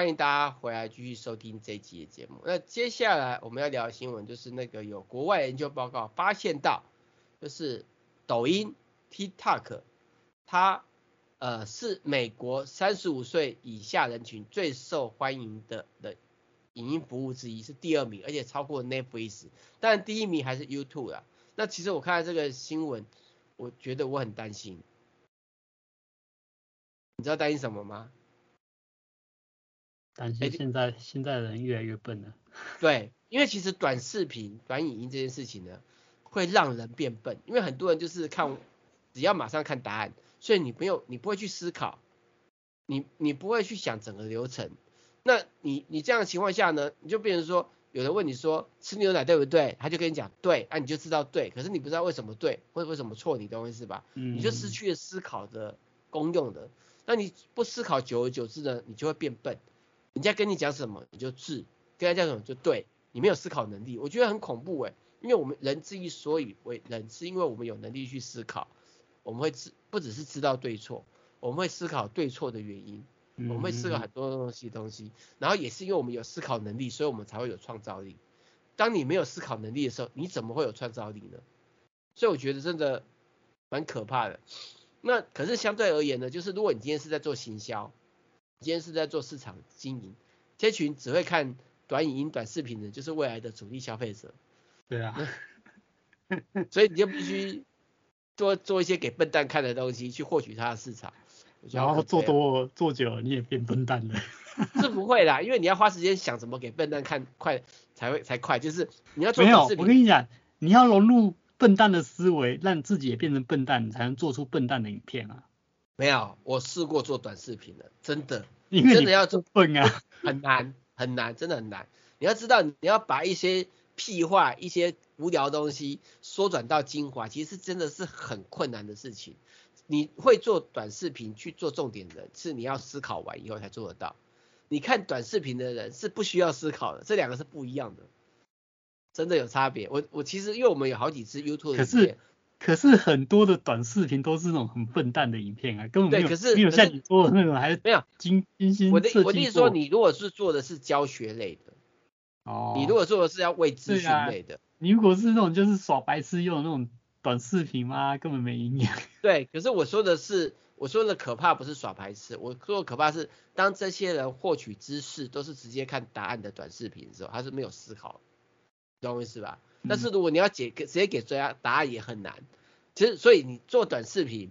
欢迎大家回来继续收听这一集的节目。那接下来我们要聊的新闻，就是那个有国外研究报告发现到，就是抖音 TikTok，它呃是美国三十五岁以下人群最受欢迎的的影音服务之一，是第二名，而且超过 Netflix，但第一名还是 YouTube 啊。那其实我看到这个新闻，我觉得我很担心。你知道担心什么吗？担心现在、欸、现在人越来越笨了。对，因为其实短视频、短影音这件事情呢，会让人变笨，因为很多人就是看，只要马上看答案，所以你不用，你不会去思考，你你不会去想整个流程。那你你这样的情况下呢，你就变成说。有人问你说吃牛奶对不对？他就跟你讲对，啊你就知道对，可是你不知道为什么对，或者为什么错，你懂我意思吧？嗯，你就失去了思考的功用的。那你不思考，久而久之呢，你就会变笨。人家跟你讲什么你就治，跟他讲什么就对，你没有思考能力，我觉得很恐怖诶，因为我们人之所以为人，是因为我们有能力去思考，我们会知不只是知道对错，我们会思考对错的原因。我们会思考很多东西东西，然后也是因为我们有思考能力，所以我们才会有创造力。当你没有思考能力的时候，你怎么会有创造力呢？所以我觉得真的蛮可怕的。那可是相对而言呢，就是如果你今天是在做行销，今天是在做市场经营，这群只会看短影音、短视频的，就是未来的主力消费者。对啊，所以你就必须多做一些给笨蛋看的东西，去获取他的市场。然后做多做久了，你也变笨蛋了。是不会啦，因为你要花时间想怎么给笨蛋看快才会才快，就是你要做没有。我跟你讲，你要融入笨蛋的思维，让自己也变成笨蛋，你才能做出笨蛋的影片啊。没有，我试过做短视频的，真的，因为真的要做笨啊，很难很难，真的很难。你要知道，你要把一些屁话、一些无聊的东西缩短到精华，其实真的是很困难的事情。你会做短视频去做重点的，是你要思考完以后才做得到。你看短视频的人是不需要思考的，这两个是不一样的，真的有差别。我我其实因为我们有好几支 YouTube 的影片，可是可是很多的短视频都是那种很笨蛋的影片啊，根本没有，可是没有像你说的那种还是没有精精心我的我的意思说，你如果是做的是教学类的，哦，你如果做的是要为资讯类的，啊，你如果是那种就是耍白痴用的那种。短视频吗？根本没营养。对，可是我说的是，我说的可怕不是耍白痴，我说的可怕是当这些人获取知识都是直接看答案的短视频的时候，他是没有思考，懂我意思吧？嗯、但是如果你要解直接给专家答案也很难。其实，所以你做短视频，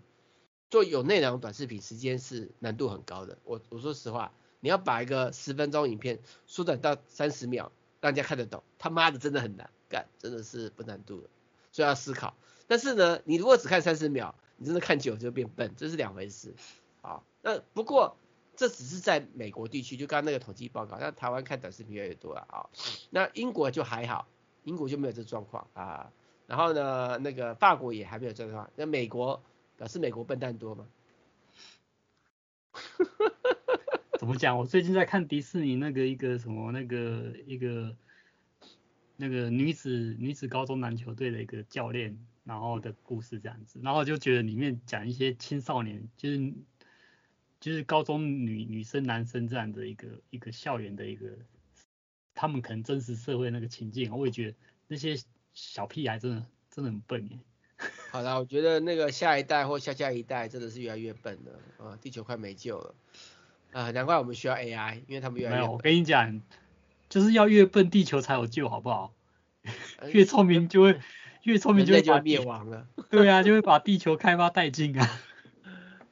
做有内容短视频，时间是难度很高的。我我说实话，你要把一个十分钟影片缩短到三十秒，让人家看得懂，他妈的真的很难干，真的是不难度的，所以要思考。但是呢，你如果只看三十秒，你真的看久就变笨，这是两回事。啊，那不过这只是在美国地区，就刚刚那个统计报告，那台湾看短视频越来越多了啊。那英国就还好，英国就没有这状况啊。然后呢，那个法国也还没有这状况。那美国表示美国笨蛋多吗？怎么讲？我最近在看迪士尼那个一个什么那个一个那个女子女子高中篮球队的一个教练。然后的故事这样子，然后就觉得里面讲一些青少年，就是就是高中女女生男生这样的一个一个校园的一个，他们可能真实社会那个情境，我也觉得那些小屁孩真的真的很笨耶。好啦，我觉得那个下一代或下下一代真的是越来越笨了啊，地球快没救了啊，难怪我们需要 AI，因为他们越来越笨。没有，我跟你讲，就是要越笨，地球才有救，好不好？越聪明就会。越聪明就会灭亡了。对啊，就会把地球开发殆尽啊。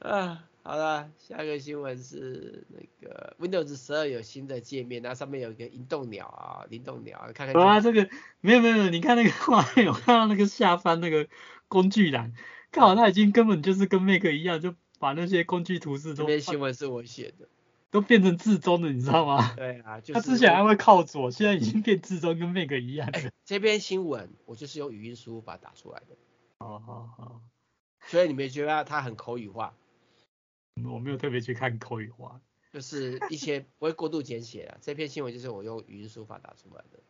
啊，好了，下一个新闻是那个 Windows 十二有新的界面，那上面有一个灵动鸟啊，灵动鸟，看看。啊，这个没有没有，你看那个 画面，我看到那个下方那个工具栏，看好它已经根本就是跟 Mac 一样，就把那些工具图示都。这篇新闻是我写的。都变成字中的，你知道吗？对啊，就是、他之前还会靠左，现在已经变字中，跟 Mac 一样了。欸、这篇新闻我就是用语音输入法打出来的。哦好好。所以你没觉得它很口语化？我没有特别去看口语化。就是一些不会过度简写啊。这篇新闻就是我用语音输入法打出来的。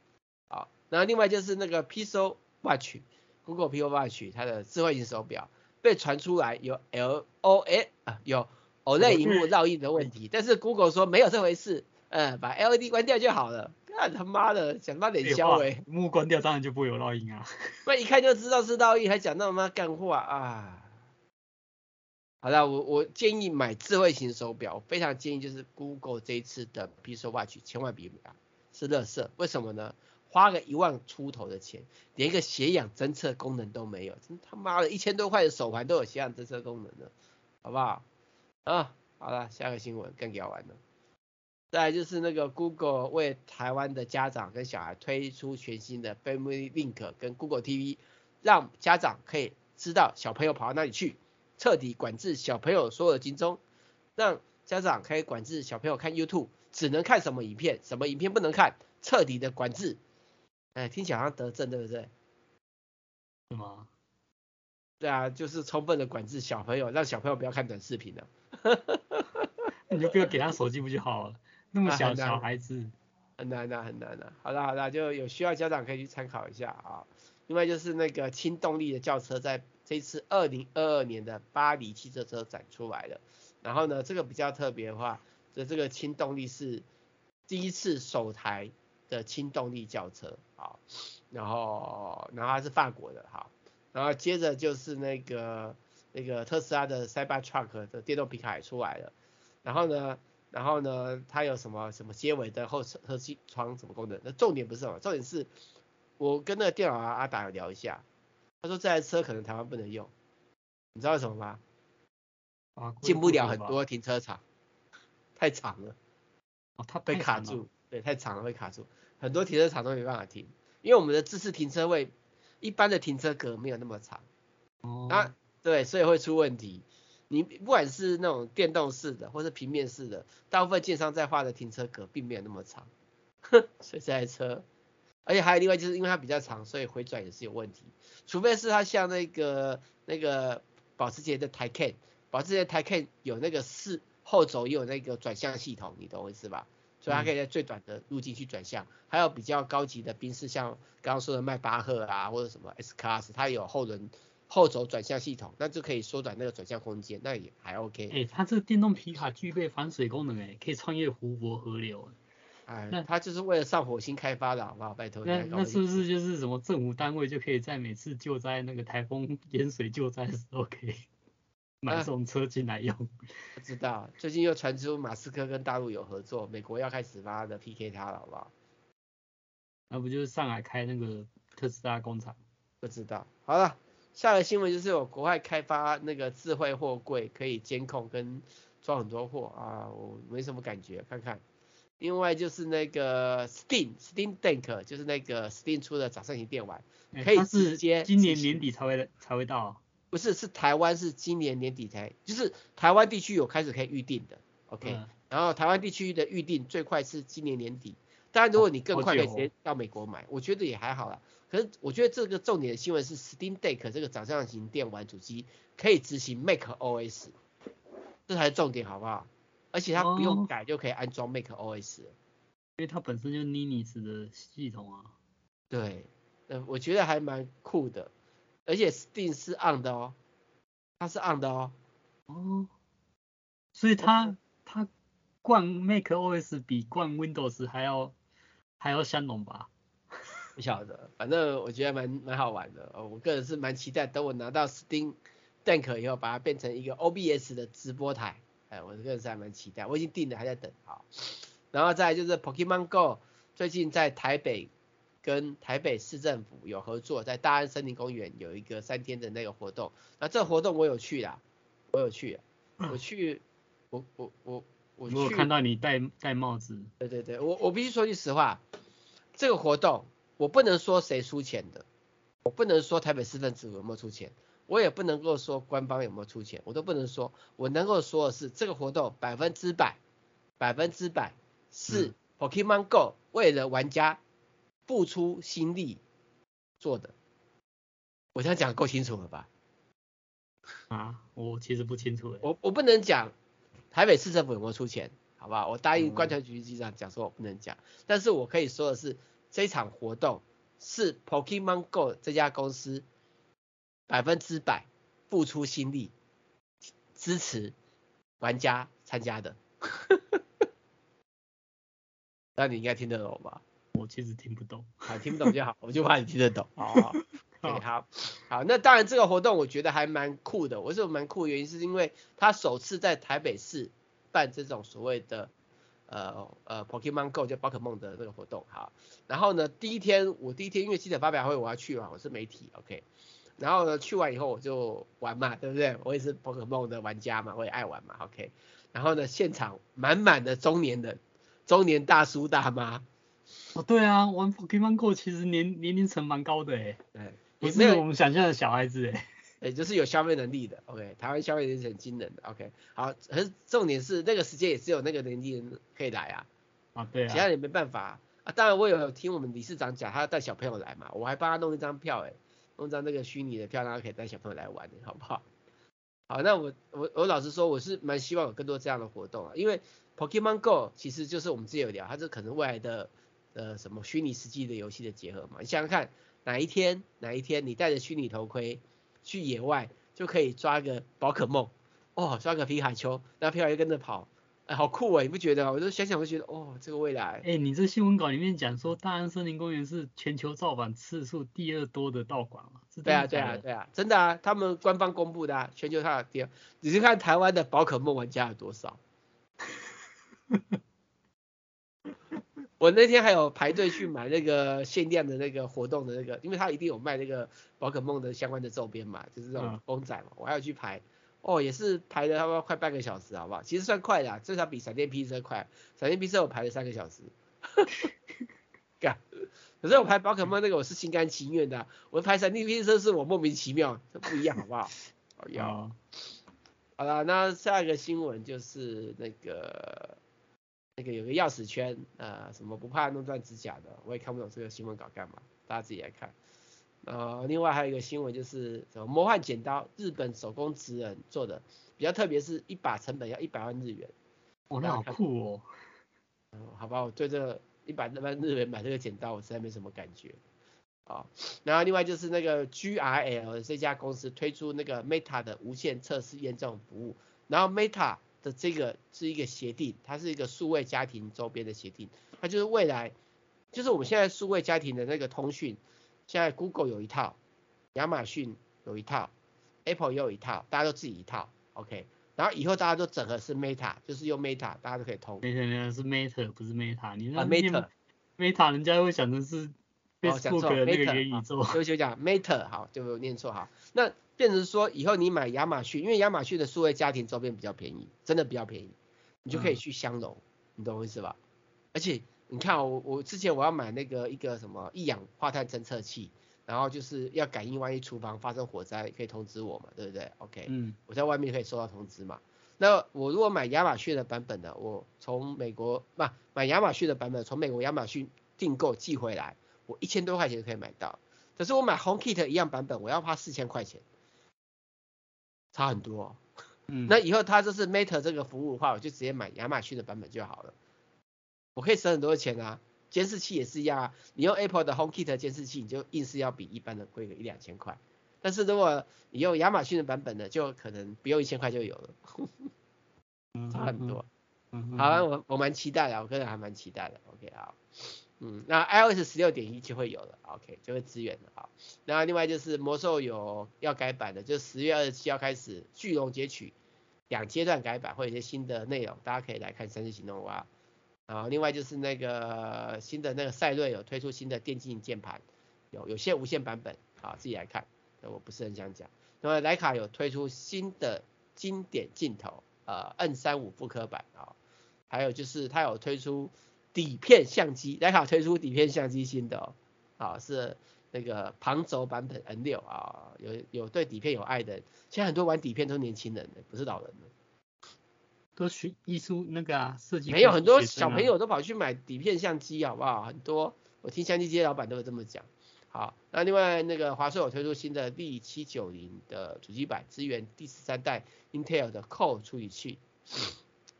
好，那另外就是那个 Pixel Watch，Google Pixel Watch 它的智慧型手表被传出来有 L O A 啊有。OLED 萤幕烙印的问题，但是 Google 说没有这回事，呃，把 LED 关掉就好了。看他妈的，讲他妈脸消哎，萤幕关掉当然就不会有烙印啊。那一看就知道是烙印，还讲那么干话啊！好了，我我建议买智慧型手表，我非常建议就是 Google 这一次的 Pixel Watch 千万别买，是垃圾。为什么呢？花个一万出头的钱，连一个血氧侦测功能都没有，真他妈的，一千多块的手环都有血氧侦测功能的，好不好？啊，好了，下个新闻更聊完了。再来就是那个 Google 为台湾的家长跟小孩推出全新的 Family Link 跟 Google TV，让家长可以知道小朋友跑到哪里去。彻底管制小朋友所有的行踪，让家长可以管制小朋友看 YouTube，只能看什么影片，什么影片不能看，彻底的管制。哎，听起来好像得证，对不对？是吗？对啊，就是充分的管制小朋友，让小朋友不要看短视频了。你就不要给他手机不就好了？那么小小孩子，很难的，很难的。好了好了，就有需要家长可以去参考一下啊。另外就是那个轻动力的轿车在。这次二零二二年的巴黎汽车车展出来了，然后呢，这个比较特别的话，这这个轻动力是第一次首台的轻动力轿车，啊，然后然后它是法国的，哈，然后接着就是那个那个特斯拉的 Cybertruck 的电动皮卡也出来了，然后呢，然后呢，它有什么什么接尾灯后后气窗什么功能？那重点不是什么，重点是我跟那个电脑阿阿达有聊一下。他说这台车可能台湾不能用，你知道为什么吗？啊，进不了很多停车场，太长了。哦，它被卡住，对，太长了会卡住，很多停车场都没办法停，因为我们的自适停车位，一般的停车格没有那么长。哦。啊，对，所以会出问题。你不管是那种电动式的，或是平面式的，大部分建商在画的停车格并没有那么长，哼，所以这台车。而且还有另外就是因为它比较长，所以回转也是有问题。除非是它像那个那个保时捷的 Taycan，保时捷 Taycan 有那个四后轴也有那个转向系统，你懂我意思吧？所以它可以在最短的路径去转向。还有比较高级的宾士，像刚刚说的迈巴赫啊，或者什么 S Class，它有后轮后轴转向系统，那就可以缩短那个转向空间，那也还 OK。哎、欸，它这个电动皮卡具备防水功能，哎，可以穿越湖泊河流。哎，那他就是为了上火星开发的，好不好？拜托。那那是不是就是什么政府单位就可以在每次救灾那个台风淹水救灾的时候，可以 买这种车进来用？啊、不知道，最近又传出马斯克跟大陆有合作，美国要开始发的 PK 他了，好不好？那不就是上海开那个特斯拉工厂？不知道。好了，下个新闻就是有国外开发那个智慧货柜，可以监控跟装很多货啊，我没什么感觉，看看。另外就是那个 Steam Steam Deck，就是那个 Steam 出的掌上型电玩，可以直接今年年底才会才会到。不是，是台湾是今年年底才，就是台湾地区有开始可以预定的，OK、嗯。然后台湾地区的预定最快是今年年底，当然如果你更快可以直接到美国买，我觉得也还好啦。可是我觉得这个重点的新闻是 Steam Deck 这个掌上型电玩主机可以执行 Mac OS，这才是重点，好不好？而且它不用改就可以安装 Mac OS，因为它本身就是 Linux 的系统啊。对，呃，我觉得还蛮酷的，而且 Steam 是 on 的哦，它是 on 的哦。哦。所以它它灌 Mac OS 比灌 Windows 还要还要相容吧？不晓得，反正我觉得蛮蛮好玩的，我个人是蛮期待，等我拿到 Steam Deck 以后，把它变成一个 OBS 的直播台。哎，我这个人是还蛮期待，我已经订了，还在等。好，然后再来就是 Pokemon Go，最近在台北跟台北市政府有合作，在大安森林公园有一个三天的那个活动。那这个活动我有去啦，我有去，我去，我我我我去。我看到你戴戴帽子。对对对，我我必须说句实话，这个活动我不能说谁出钱的，我不能说台北市政府有没有出钱。我也不能够说官方有没有出钱，我都不能说。我能够说的是，这个活动百分之百，百分之百是 Pokemon Go 为了玩家付出心力做的。我这样讲够清楚了吧？啊，我其实不清楚。我我不能讲台北市政府有没有出钱，好不好？我答应观察局局长讲说我不能讲，但是我可以说的是，这场活动是 Pokemon Go 这家公司。百分之百付出心力支持玩家参加的。那你应该听得懂吧？我其实听不懂。好，听不懂就好，我就怕你听得懂。好好，好，好，好，那当然这个活动我觉得还蛮酷的。为什么蛮酷的原因是因为他首次在台北市办这种所谓的呃呃 Pokemon Go 就宝可梦的那个活动。好，然后呢，第一天我第一天因为记者发表会我要去嘛，我是媒体，OK。然后呢，去完以后我就玩嘛，对不对？我也是宝可梦的玩家嘛，我也爱玩嘛，OK。然后呢，现场满满的中年人，中年大叔大妈。哦，对啊，玩 Pokemon Go 其实年年龄层蛮高的诶。对，不是我们想象的小孩子诶。也 就是有消费能力的，OK。台湾消费能力是很惊人的，OK。好，可是重点是那个时间也只有那个年纪人可以来啊。啊，对啊。其他人没办法啊。当然我有听我们理事长讲，他要带小朋友来嘛，我还帮他弄一张票诶。弄张那个虚拟的票，然后可以带小朋友来玩，好不好？好，那我我我老实说，我是蛮希望有更多这样的活动啊，因为 Pokemon Go 其实就是我们自己有聊，它是可能未来的呃什么虚拟实际的游戏的结合嘛。你想想看，哪一天哪一天你戴着虚拟头盔去野外，就可以抓个宝可梦，哦，抓个皮卡丘，那皮卡丘跟着跑。哎，好酷啊，你不觉得？我就想想，我就觉得，哦，这个未来。哎，你这新闻稿里面讲说，大安森林公园是全球造访次数第二多的道馆嘛？对啊，对啊，对啊，真的啊，他们官方公布的啊，全球它的第二。你去看台湾的宝可梦玩家有多少？我那天还有排队去买那个限量的那个活动的那个，因为他一定有卖那个宝可梦的相关的周边嘛，就是这种公仔嘛，我还要去排。哦，也是排了差不多快半个小时，好不好？其实算快的，至少比闪电霹雳车快。闪电霹雳车我排了三个小时，干。可是我排宝可梦那个我是心甘情愿的，我排闪电霹雳车是我莫名其妙，这不一样，好不好？好呀。好了，那下一个新闻就是那个那个有个钥匙圈，呃，什么不怕弄断指甲的，我也看不懂这个新闻稿干嘛，大家自己来看。呃，另外还有一个新闻就是什么魔幻剪刀，日本手工职人做的，比较特别，是一把成本要一百万日元。哦，那好酷哦。嗯，好吧，我对这一百万日元买这个剪刀，我实在没什么感觉。啊，然后另外就是那个 GRL 这家公司推出那个 Meta 的无线测试验证服务，然后 Meta 的这个是一个协定，它是一个数位家庭周边的协定，它就是未来，就是我们现在数位家庭的那个通讯。现在 Google 有一套，亚马逊有一套，Apple 也有一套，大家都自己一套，OK。然后以后大家都整合是 Meta，就是用 Meta，大家都可以通。没错，没错，是 Meta，不是 Meta。你那 Meta，Meta 人家会想成是 Facebook 的那个元宇宙。就就讲 Meta，好，就念错哈。那变成说以后你买亚马逊，因为亚马逊的数位家庭周边比较便宜，真的比较便宜，你就可以去相容，嗯、你懂我意思吧？而且。你看我我之前我要买那个一个什么一氧化碳侦测器，然后就是要感应万一厨房发生火灾可以通知我嘛，对不对？OK，嗯，我在外面可以收到通知嘛。那我如果买亚马逊的版本的，我从美国不买亚马逊的版本，从美国亚马逊订购寄回来，我一千多块钱就可以买到。可是我买 HomeKit 一样版本，我要花四千块钱，差很多哦。嗯，那以后它就是 Meta 这个服务的话，我就直接买亚马逊的版本就好了。我可以省很多钱啊，监视器也是一样啊。你用 Apple 的 HomeKit 监视器，你就硬是要比一般的贵个一两千块。但是如果你用亚马逊的版本呢，就可能不用一千块就有了，差很多。好，我我蛮期待的，我个人还蛮期待的。OK 好，嗯，那 iOS 十六点一就会有了，OK 就会支援了啊。那另外就是魔兽有要改版的，就十月二十七号开始巨龙截取两阶段改版，会有一些新的内容，大家可以来看三日行动哇。啊，另外就是那个新的那个赛睿有推出新的电竞键盘，有有线无线版本，啊，自己来看，我不是很想讲。那么徠卡有推出新的经典镜头，呃，N 三五复刻版啊，还有就是它有推出底片相机，徠卡推出底片相机新的哦，啊，是那个旁轴版本 N 六啊，有有对底片有爱的，现在很多玩底片都是年轻人的，不是老人的。都学艺术那个啊，设计、啊、没有很多小朋友都跑去买底片相机，好不好？很多，我听相机街老板都会这么讲。好，那另外那个华硕有推出新的 D 七九零的主机板，支援第十三代 Intel 的 Core 处理器。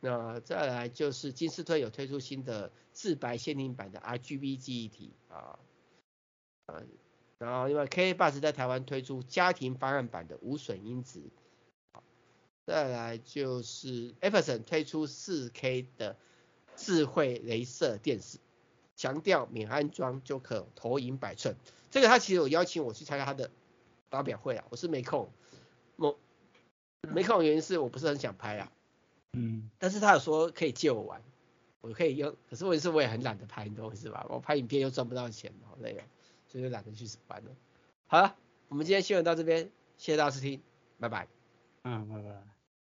那再来就是金士顿有推出新的自白限定版的 RGB 记忆体啊，嗯，然后另外 K Bus 在台湾推出家庭方案版的无损音质。再来就是 Epson 推出 4K 的智慧镭射电视，强调免安装就可投影百寸。这个他其实有邀请我去参加他的发表会啊，我是没空，我没空的原因是我不是很想拍啊。嗯，但是他有说可以借我玩，我可以用，可是问题是我也很懒得拍，你懂我意思吧？我拍影片又赚不到钱，好累啊，所以就懒得去玩了。好了，我们今天新闻到这边，谢谢大家收听，拜拜。嗯，拜拜。